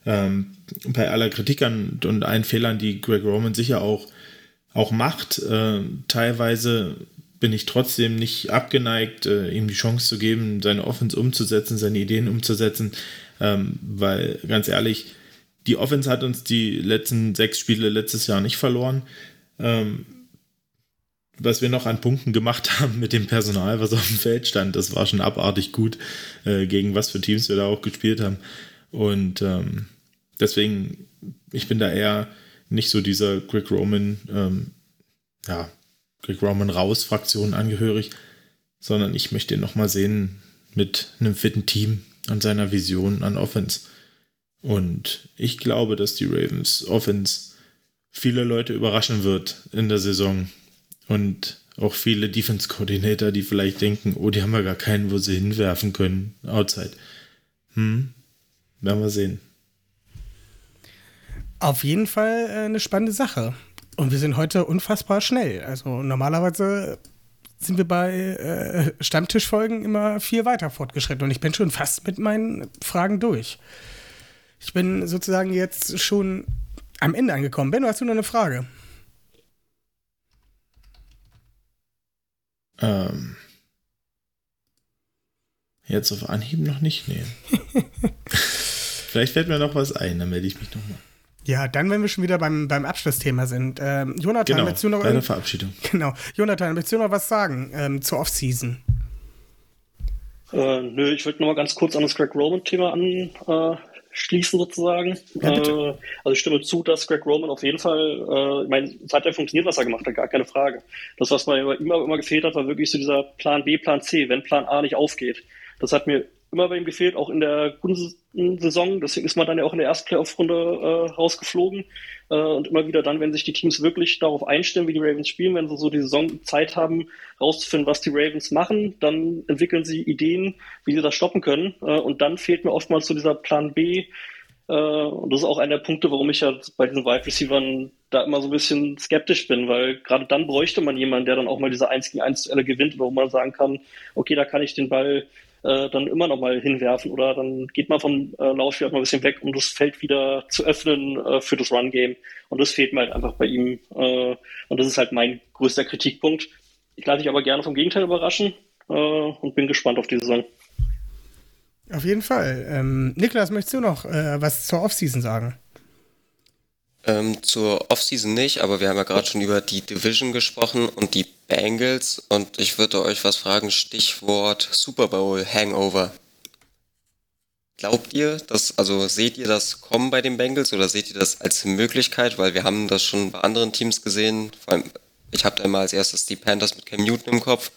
ähm, bei aller Kritik an und allen Fehlern, die Greg Roman sicher auch, auch macht, äh, teilweise bin ich trotzdem nicht abgeneigt, äh, ihm die Chance zu geben, seine Offense umzusetzen, seine Ideen umzusetzen, ähm, weil ganz ehrlich, die Offense hat uns die letzten sechs Spiele letztes Jahr nicht verloren. Ähm, was wir noch an Punkten gemacht haben mit dem Personal, was auf dem Feld stand, das war schon abartig gut, äh, gegen was für Teams wir da auch gespielt haben. Und ähm, deswegen, ich bin da eher nicht so dieser Greg Roman, ähm, ja, Greg Roman raus Fraktion angehörig, sondern ich möchte ihn nochmal sehen mit einem fitten Team und seiner Vision an Offense. Und ich glaube, dass die Ravens Offense viele Leute überraschen wird in der Saison. Und auch viele Defense-Koordinator, die vielleicht denken, oh, die haben wir gar keinen, wo sie hinwerfen können, outside. Hm, werden wir sehen. Auf jeden Fall äh, eine spannende Sache. Und wir sind heute unfassbar schnell. Also normalerweise sind wir bei äh, Stammtischfolgen immer viel weiter fortgeschritten und ich bin schon fast mit meinen Fragen durch. Ich bin sozusagen jetzt schon am Ende angekommen. Ben, hast du noch eine Frage? Ähm, jetzt auf Anhieb noch nicht, nee. Vielleicht fällt mir noch was ein, dann melde ich mich nochmal. Ja, dann, wenn wir schon wieder beim, beim Abschlussthema sind. Ähm, Jonathan, genau, willst du noch bei der Verabschiedung. Genau. Jonathan, willst du noch was sagen ähm, zur Offseason? Äh, nö, ich wollte noch mal ganz kurz an das Greg Roman-Thema anschließen, sozusagen. Ja, äh, also ich stimme zu, dass Greg Roman auf jeden Fall, äh, ich meine, es hat ja funktioniert, was er gemacht hat, gar keine Frage. Das, was mir immer, immer gefehlt hat, war wirklich so dieser Plan B, Plan C, wenn Plan A nicht aufgeht. Das hat mir immer bei ihm gefehlt, auch in der guten Saison. Deswegen ist man dann ja auch in der ersten Playoff-Runde äh, rausgeflogen. Äh, und immer wieder dann, wenn sich die Teams wirklich darauf einstellen, wie die Ravens spielen, wenn sie so die Saison Zeit haben, rauszufinden, was die Ravens machen, dann entwickeln sie Ideen, wie sie das stoppen können. Äh, und dann fehlt mir oftmals so dieser Plan B. Äh, und das ist auch einer der Punkte, warum ich ja bei diesen Wide Receivern da immer so ein bisschen skeptisch bin, weil gerade dann bräuchte man jemanden, der dann auch mal diese 1 gegen 1 Duelle gewinnt, wo man sagen kann, okay, da kann ich den Ball äh, dann immer noch mal hinwerfen oder dann geht man vom äh, Laufspiel mal ein bisschen weg, um das Feld wieder zu öffnen äh, für das Run-Game. Und das fehlt mir halt einfach bei ihm. Äh, und das ist halt mein größter Kritikpunkt. Ich lasse mich aber gerne vom Gegenteil überraschen äh, und bin gespannt auf die Saison. Auf jeden Fall. Ähm, Niklas, möchtest du noch äh, was zur Offseason sagen? Ähm, zur Offseason nicht, aber wir haben ja gerade schon über die Division gesprochen und die Bengals und ich würde euch was fragen, Stichwort Super Bowl Hangover. Glaubt ihr, dass, also seht ihr das kommen bei den Bengals oder seht ihr das als Möglichkeit? Weil wir haben das schon bei anderen Teams gesehen. Vor allem, ich habe da immer als erstes die Panthers mit Cam Newton im Kopf.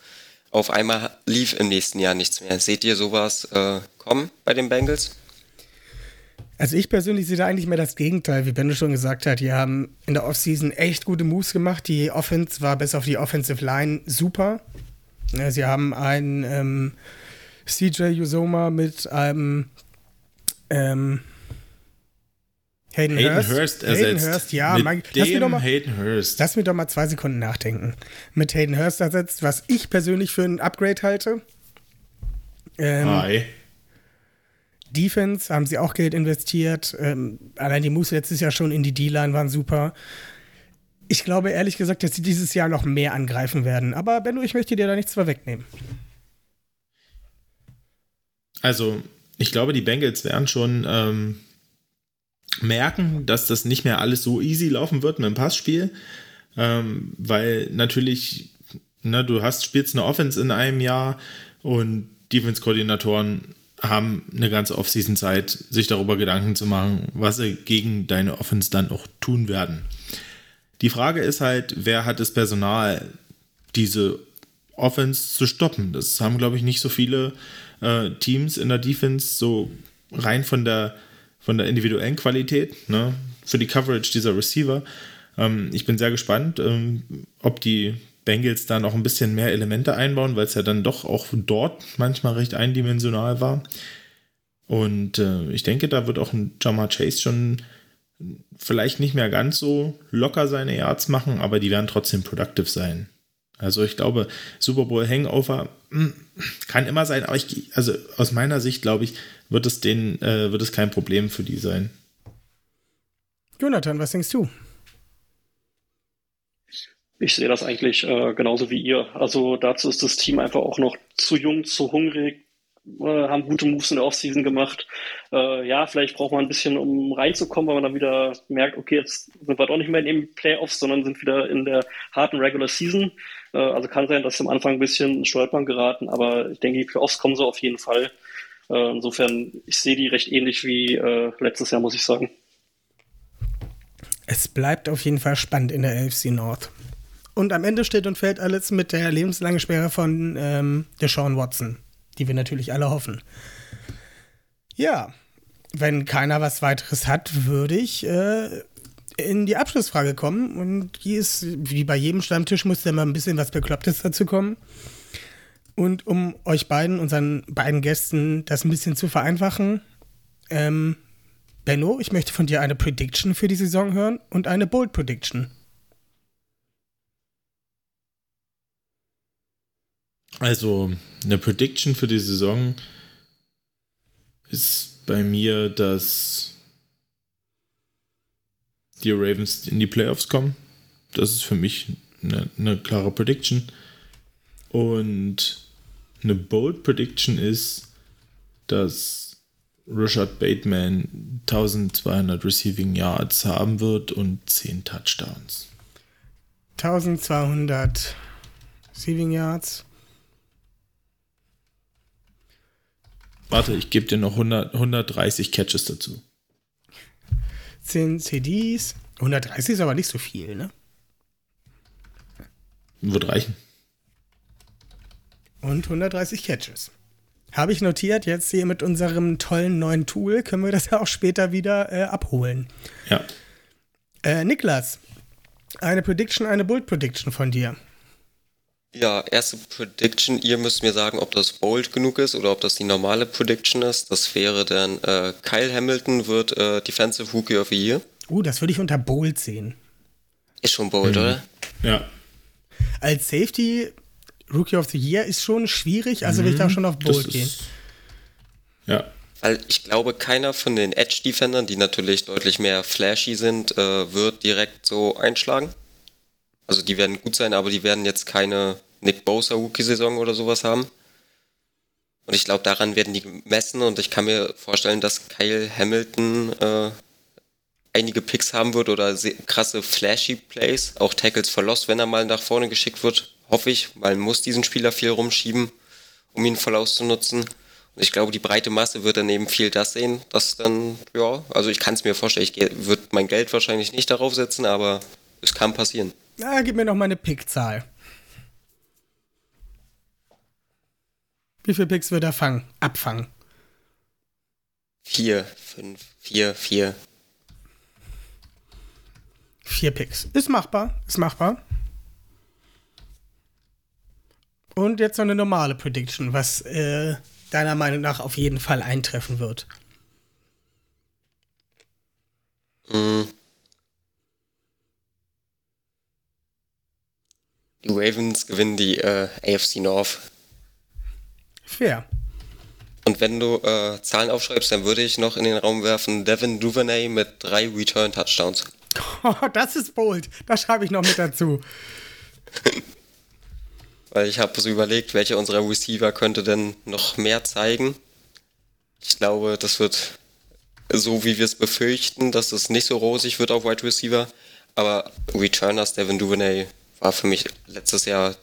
Auf einmal lief im nächsten Jahr nichts mehr. Seht ihr sowas äh, kommen bei den Bengals? Also ich persönlich sehe da eigentlich mehr das Gegenteil, wie Benno schon gesagt hat. Die haben in der Offseason echt gute Moves gemacht. Die Offense war bis auf die Offensive Line super. Sie haben einen ähm, CJ Usoma mit einem ähm, Hayden, Hayden Hurst. Hurst Hayden ersetzt. Hurst, ja. Mit Mein, lass, mir doch mal, Hayden Hurst. lass mir doch mal zwei Sekunden nachdenken. Mit Hayden Hurst ersetzt, was ich persönlich für ein Upgrade halte. Ähm, Hi. Defense haben sie auch Geld investiert. Ähm, allein die Moves letztes Jahr schon in die D-Line waren super. Ich glaube ehrlich gesagt, dass sie dieses Jahr noch mehr angreifen werden. Aber Benno, ich möchte dir da nichts vorwegnehmen. Also, ich glaube, die Bengals werden schon ähm, merken, dass das nicht mehr alles so easy laufen wird mit dem Passspiel. Ähm, weil natürlich, ne, du hast, spielst eine Offense in einem Jahr und Defense-Koordinatoren haben eine ganze Offseason-Zeit, sich darüber Gedanken zu machen, was sie gegen deine Offense dann auch tun werden. Die Frage ist halt, wer hat das Personal, diese Offense zu stoppen? Das haben, glaube ich, nicht so viele äh, Teams in der Defense, so rein von der, von der individuellen Qualität, ne? für die Coverage dieser Receiver. Ähm, ich bin sehr gespannt, ähm, ob die Bengals da noch ein bisschen mehr Elemente einbauen, weil es ja dann doch auch dort manchmal recht eindimensional war. Und äh, ich denke, da wird auch ein Jamar Chase schon vielleicht nicht mehr ganz so locker seine Yards machen, aber die werden trotzdem productive sein. Also ich glaube, Super Bowl Hangover mh, kann immer sein, aber ich, also aus meiner Sicht glaube ich, wird es den, äh, wird es kein Problem für die sein. Jonathan, was denkst du? Ich sehe das eigentlich äh, genauso wie ihr. Also dazu ist das Team einfach auch noch zu jung, zu hungrig, äh, haben gute Moves in der Offseason gemacht. Äh, ja, vielleicht braucht man ein bisschen, um reinzukommen, weil man dann wieder merkt, okay, jetzt sind wir doch nicht mehr in den Playoffs, sondern sind wieder in der harten Regular Season. Äh, also kann sein, dass sie am Anfang ein bisschen Stolpern geraten, aber ich denke, die Playoffs kommen so auf jeden Fall. Äh, insofern, ich sehe die recht ähnlich wie äh, letztes Jahr, muss ich sagen. Es bleibt auf jeden Fall spannend in der AFC North. Und am Ende steht und fällt alles mit der lebenslangen Sperre von ähm, Deshaun Watson, die wir natürlich alle hoffen. Ja, wenn keiner was weiteres hat, würde ich äh, in die Abschlussfrage kommen. Und die ist, wie bei jedem Stammtisch, muss da mal ein bisschen was Beklopptes dazu kommen. Und um euch beiden, unseren beiden Gästen, das ein bisschen zu vereinfachen, ähm, Benno, ich möchte von dir eine Prediction für die Saison hören und eine Bold Prediction. Also, eine Prediction für die Saison ist bei mir, dass die Ravens in die Playoffs kommen. Das ist für mich eine, eine klare Prediction. Und eine bold Prediction ist, dass Rashad Bateman 1200 Receiving Yards haben wird und 10 Touchdowns. 1200 Receiving Yards. Warte, ich gebe dir noch 100, 130 Catches dazu. 10 CDs. 130 ist aber nicht so viel, ne? Wird reichen. Und 130 Catches. Habe ich notiert, jetzt hier mit unserem tollen neuen Tool können wir das ja auch später wieder äh, abholen. Ja. Äh, Niklas, eine Prediction, eine Bold Prediction von dir. Ja, erste Prediction. Ihr müsst mir sagen, ob das bold genug ist oder ob das die normale Prediction ist. Das wäre dann, äh, Kyle Hamilton wird äh, Defensive Rookie of the Year. Uh, das würde ich unter Bold sehen. Ist schon bold, Mhm. oder? Ja. Als Safety Rookie of the Year ist schon schwierig, also will ich da schon auf Das Bold gehen. ist, ja. Weil ich glaube, keiner von den Edge-Defendern, die natürlich deutlich mehr flashy sind, äh, wird direkt so einschlagen. Also die werden gut sein, aber die werden jetzt keine Nick Bosa Rookie-Saison oder sowas haben. Und ich glaube, daran werden die gemessen und ich kann mir vorstellen, dass Kyle Hamilton äh, einige Picks haben wird oder krasse flashy Plays, auch Tackles for Loss, wenn er mal nach vorne geschickt wird, hoffe ich, weil man muss diesen Spieler viel rumschieben, um ihn voll auszunutzen. Und ich glaube, die breite Masse wird dann eben viel das sehen, dass dann, ja, also ich kann es mir vorstellen, ich würde mein Geld wahrscheinlich nicht darauf setzen, aber es kann passieren. Na, gib mir noch mal eine Pickzahl. Wie viele Picks wird er fangen? Abfangen. Vier, fünf, vier, vier. Vier Picks. Ist machbar. Ist machbar. Und jetzt noch eine normale Prediction, was äh, deiner Meinung nach auf jeden Fall eintreffen wird. Mm. Die Ravens gewinnen die äh, AFC North. Fair. Und wenn du äh, Zahlen aufschreibst, dann würde ich noch in den Raum werfen Devin Duvernay mit drei Return-Touchdowns. Oh, das ist bold. Das schreibe ich noch mit dazu. Weil ich habe so überlegt, welcher unserer Receiver könnte denn noch mehr zeigen. Ich glaube, das wird so, wie wir es befürchten, dass es nicht so rosig wird auf Wide Receiver. Aber Returners Devin Duvernay war für mich letztes Jahr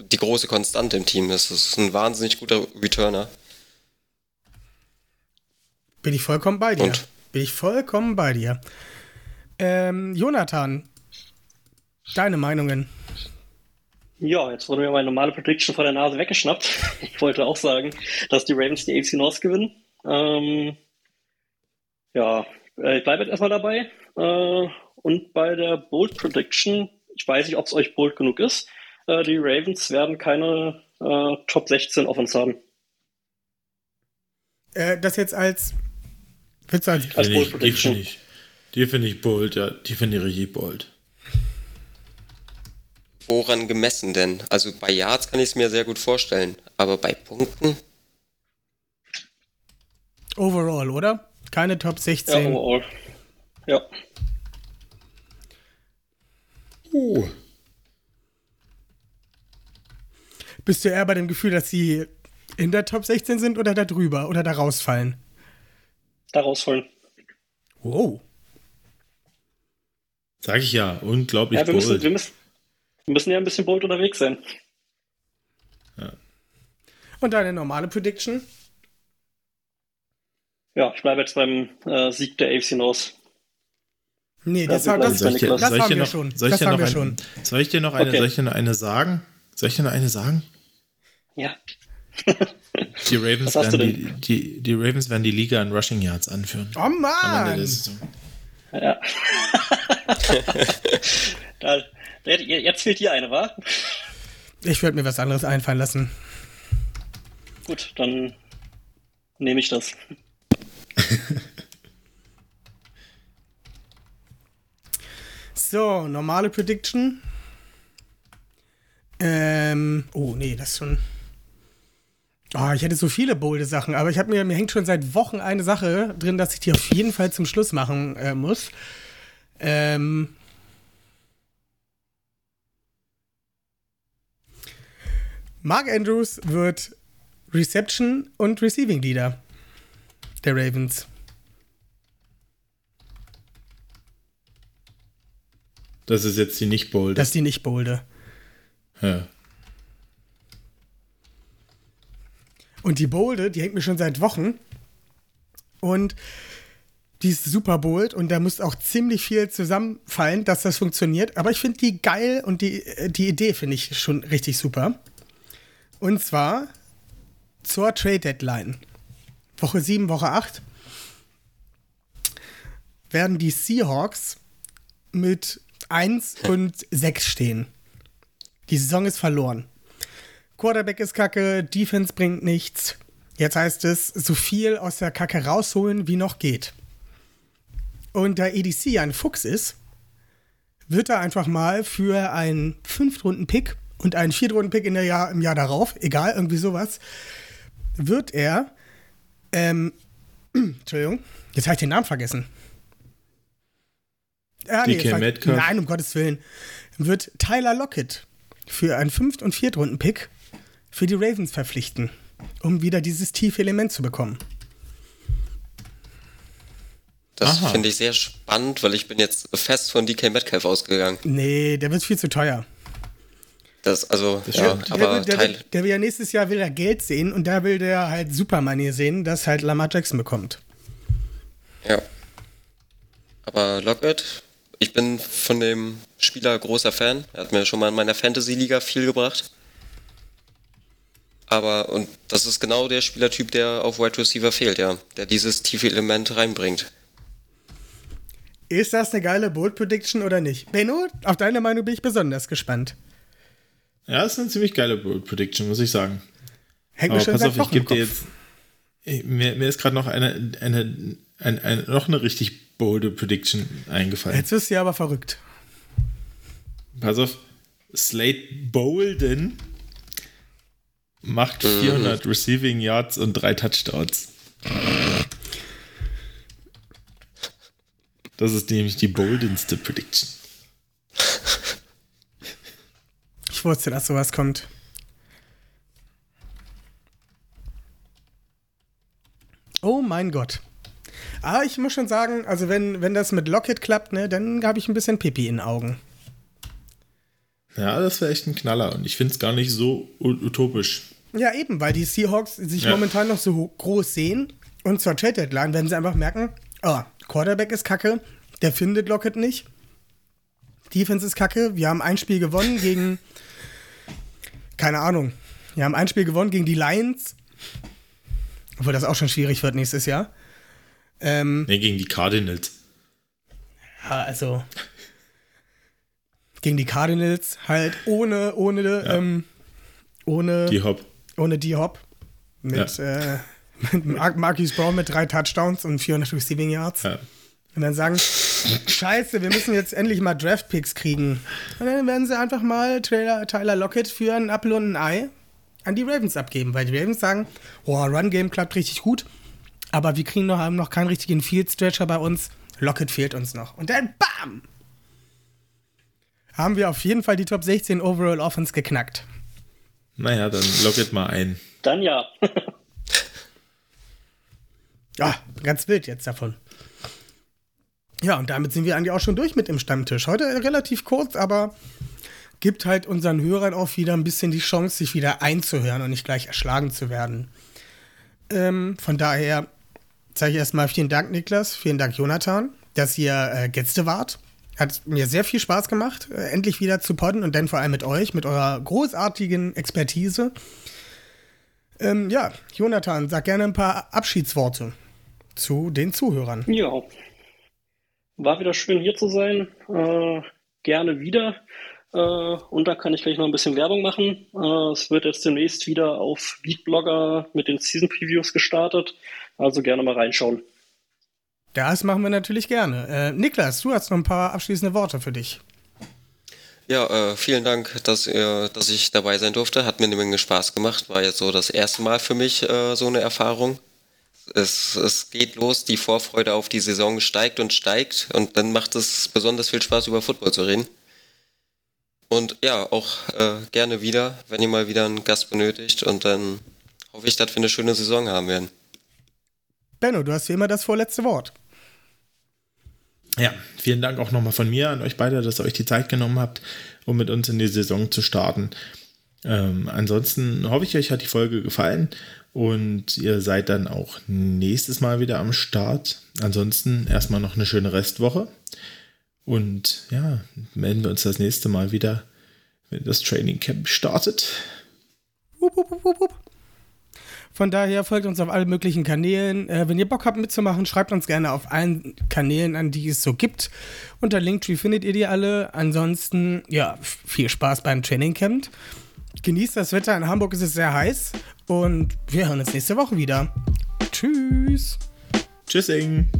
die große Konstante im Team. Das ist ein wahnsinnig guter Returner. Bin ich vollkommen bei dir. Und? Bin ich vollkommen bei dir. Ähm, Jonathan, deine Meinungen? Ja, jetzt wurde mir meine normale Prediction vor der Nase weggeschnappt. Ich wollte auch sagen, dass die Ravens die AFC North gewinnen. Ähm, ja, äh, ich bleibe jetzt erstmal dabei. Äh, und bei der Bold Prediction, ich weiß nicht, ob es euch bold genug ist, äh, die Ravens werden keine äh, Top 16 Offense haben. Äh, das jetzt als. Willst du als. Als Die Bold finde Prediction. ich, die finde ich bold, ja. Die finde ich richtig bold. Woran gemessen denn? Also bei Yards kann ich es mir sehr gut vorstellen. Aber bei Punkten? Overall, oder? Keine Top Ja, 16. overall. Ja. Oh. Bist du eher bei dem Gefühl, dass sie in der Top 16 sind oder da drüber oder da rausfallen? Da rausfallen. Wow. Sag ich ja, unglaublich Ja, wir müssen, bold. wir, müssen, wir müssen ja ein bisschen bold unterwegs sein. Und deine normale Prediction? Ja, ich bleibe jetzt beim äh, Sieg der AFC North. Nee, das, das, ich dir, Das soll ich haben wir noch, schon. Soll ich Das dir haben noch wir ein, schon. Soll ich dir noch eine, Okay. soll ich dir noch eine sagen? Soll ich dir noch eine sagen? Ja. Die Ravens, werden die, die, die Ravens werden die Liga in Rushing Yards anführen. Oh Mann! ja. da, jetzt fehlt dir eine, wa? Ich würde mir was anderes einfallen lassen. Gut, dann nehme ich das. So, normale Prediction. Ähm, oh nee, das ist schon. Oh, ich hätte so viele bolde Sachen, aber ich habe mir, mir hängt schon seit Wochen eine Sache drin, dass ich die auf jeden Fall zum Schluss machen äh, muss. Ähm. Mark Andrews wird Reception und Receiving Leader der Ravens. Das ist jetzt die nicht bold. Das ist die nicht bolde. ja. Und die Bolde, die hängt mir schon seit Wochen. Und die ist super bold und da muss auch ziemlich viel zusammenfallen, dass das funktioniert. Aber ich finde die geil und die, äh, die Idee finde ich schon richtig super. Und zwar zur Trade Deadline. Woche 7, Woche 8 werden die Seahawks mit 1 und 6 stehen. Die Saison ist verloren. Quarterback ist kacke, Defense bringt nichts. Jetzt heißt es, so viel aus der Kacke rausholen, wie noch geht. Und da EDC ein Fuchs ist, wird er einfach mal für einen Fünftrunden-Pick und einen Viertrunden-Pick Jahr, im Jahr darauf, egal, irgendwie sowas, wird er, ähm, Entschuldigung, jetzt habe ich den Namen vergessen. Ah, DK Metcalf. Nein, um Gottes Willen. Wird Tyler Lockett für einen Fünft- und Viertrunden-Pick für die Ravens verpflichten, um wieder dieses tiefe Element zu bekommen. Das finde ich sehr spannend, weil ich bin jetzt fest von DK Metcalf ausgegangen. Nee, der wird viel zu teuer. Das, also, Das ja. Der, aber will, der, Teil, will, der will ja nächstes Jahr will er Geld sehen und da will der halt Supermoney sehen, dass halt Lamar Jackson bekommt. ja. Aber Lockett, ich bin von dem Spieler großer Fan. Er hat mir schon mal in meiner Fantasy-Liga viel gebracht. Aber, und das ist genau der Spielertyp, der auf Wide Receiver fehlt, ja. Der dieses tiefe Element reinbringt. Ist das eine geile Bold Prediction oder nicht? Benno, auf deine Meinung bin ich besonders gespannt. ja, das ist eine ziemlich geile Bold Prediction, muss ich sagen. Hängt mir schon pass seit auf, ich gebe dir Kopf. jetzt. Mir, mir ist gerade noch eine, eine, eine, eine, noch eine richtig bolde Prediction eingefallen. Jetzt wirst du ja aber verrückt. Pass auf, Slate Bolden macht 400 Receiving Yards und drei Touchdowns. Das ist nämlich die boldenste Prediction. Ich wusste, dass sowas kommt. Oh mein Gott. Aber ich muss schon sagen, also wenn, wenn das mit Lockett klappt, ne, dann habe ich ein bisschen Pipi in den Augen. Ja, das wäre echt ein Knaller und ich finde es gar nicht so utopisch. Ja, eben, weil die Seahawks sich Ja. momentan noch so groß sehen und zur Trade Deadline werden sie einfach merken, oh, Quarterback ist kacke, der findet Lockett nicht. Defense ist kacke, wir haben ein Spiel gewonnen gegen, keine Ahnung, wir haben ein Spiel gewonnen gegen die Lions, obwohl das auch schon schwierig wird nächstes Jahr. Ähm, Ne, gegen die Cardinals. ja, also gegen die Cardinals halt ohne, ohne, ähm, ohne Die Hop. ohne D-Hop. Mit, äh, mit Mar Marcus Brown mit drei Touchdowns und 400 Receiving Yards. Ja. Und dann sagen, scheiße, wir müssen jetzt endlich mal Draft-Picks kriegen. Und dann werden sie einfach mal Tyler, Tyler Lockett für einen Apfel und ein Ei an die Ravens abgeben. Weil die Ravens sagen, oh, Run-Game klappt richtig gut, aber wir kriegen noch, haben noch keinen richtigen Field-Stretcher bei uns. Lockett fehlt uns noch. Und dann BAM! Haben wir auf jeden Fall die Top 16 Overall Offense geknackt. Naja, dann logget mal ein. Dann ja. Ja, ganz wild jetzt davon. Ja, und damit sind wir eigentlich auch schon durch mit dem Stammtisch. Heute relativ kurz, aber gibt halt unseren Hörern auch wieder ein bisschen die Chance, sich wieder einzuhören und nicht gleich erschlagen zu werden. Ähm, von daher sage ich erstmal vielen Dank, Niklas, vielen Dank, Jonathan, dass ihr äh, Gäste wart. Hat mir sehr viel Spaß gemacht, äh, endlich wieder zu podden und dann vor allem mit euch, mit eurer großartigen Expertise. Ähm, ja, Jonathan, sag gerne ein paar Abschiedsworte zu den Zuhörern. Ja. War wieder schön hier zu sein. Äh, gerne wieder. Äh, und da kann ich gleich noch ein bisschen Werbung machen. Äh, es wird jetzt demnächst wieder auf Leadblogger mit den Season Previews gestartet. Also gerne mal reinschauen. Das machen wir natürlich gerne. Äh, Niklas, du hast noch ein paar abschließende Worte für dich. Ja, äh, vielen Dank, dass, äh, dass ich dabei sein durfte. Hat mir eine Menge Spaß gemacht. War jetzt so das erste Mal für mich äh, so eine Erfahrung. Es, es geht los, die Vorfreude auf die Saison steigt und steigt und dann macht es besonders viel Spaß, über Football zu reden. Und ja, auch äh, gerne wieder, wenn ihr mal wieder einen Gast benötigt und dann hoffe ich, dass wir eine schöne Saison haben werden. Benno, du hast wie immer das vorletzte Wort. Ja, vielen Dank auch nochmal von mir an euch beide, dass ihr euch die Zeit genommen habt, um mit uns in die Saison zu starten. Ähm, ansonsten hoffe ich, euch hat die Folge gefallen und ihr seid dann auch nächstes Mal wieder am Start. Ansonsten erstmal noch eine schöne Restwoche. Und ja, melden wir uns das nächste Mal wieder, wenn das Training Camp startet. Wupp, wupp, wupp, wupp. Von daher folgt uns auf allen möglichen Kanälen. Äh, wenn ihr Bock habt mitzumachen, schreibt uns gerne auf allen Kanälen an, die es so gibt. Unter Linktree findet ihr die alle. Ansonsten, ja, viel Spaß beim Training Camp. Genießt das Wetter. In Hamburg ist es sehr heiß. Und wir hören uns nächste Woche wieder. Tschüss. Tschüssing.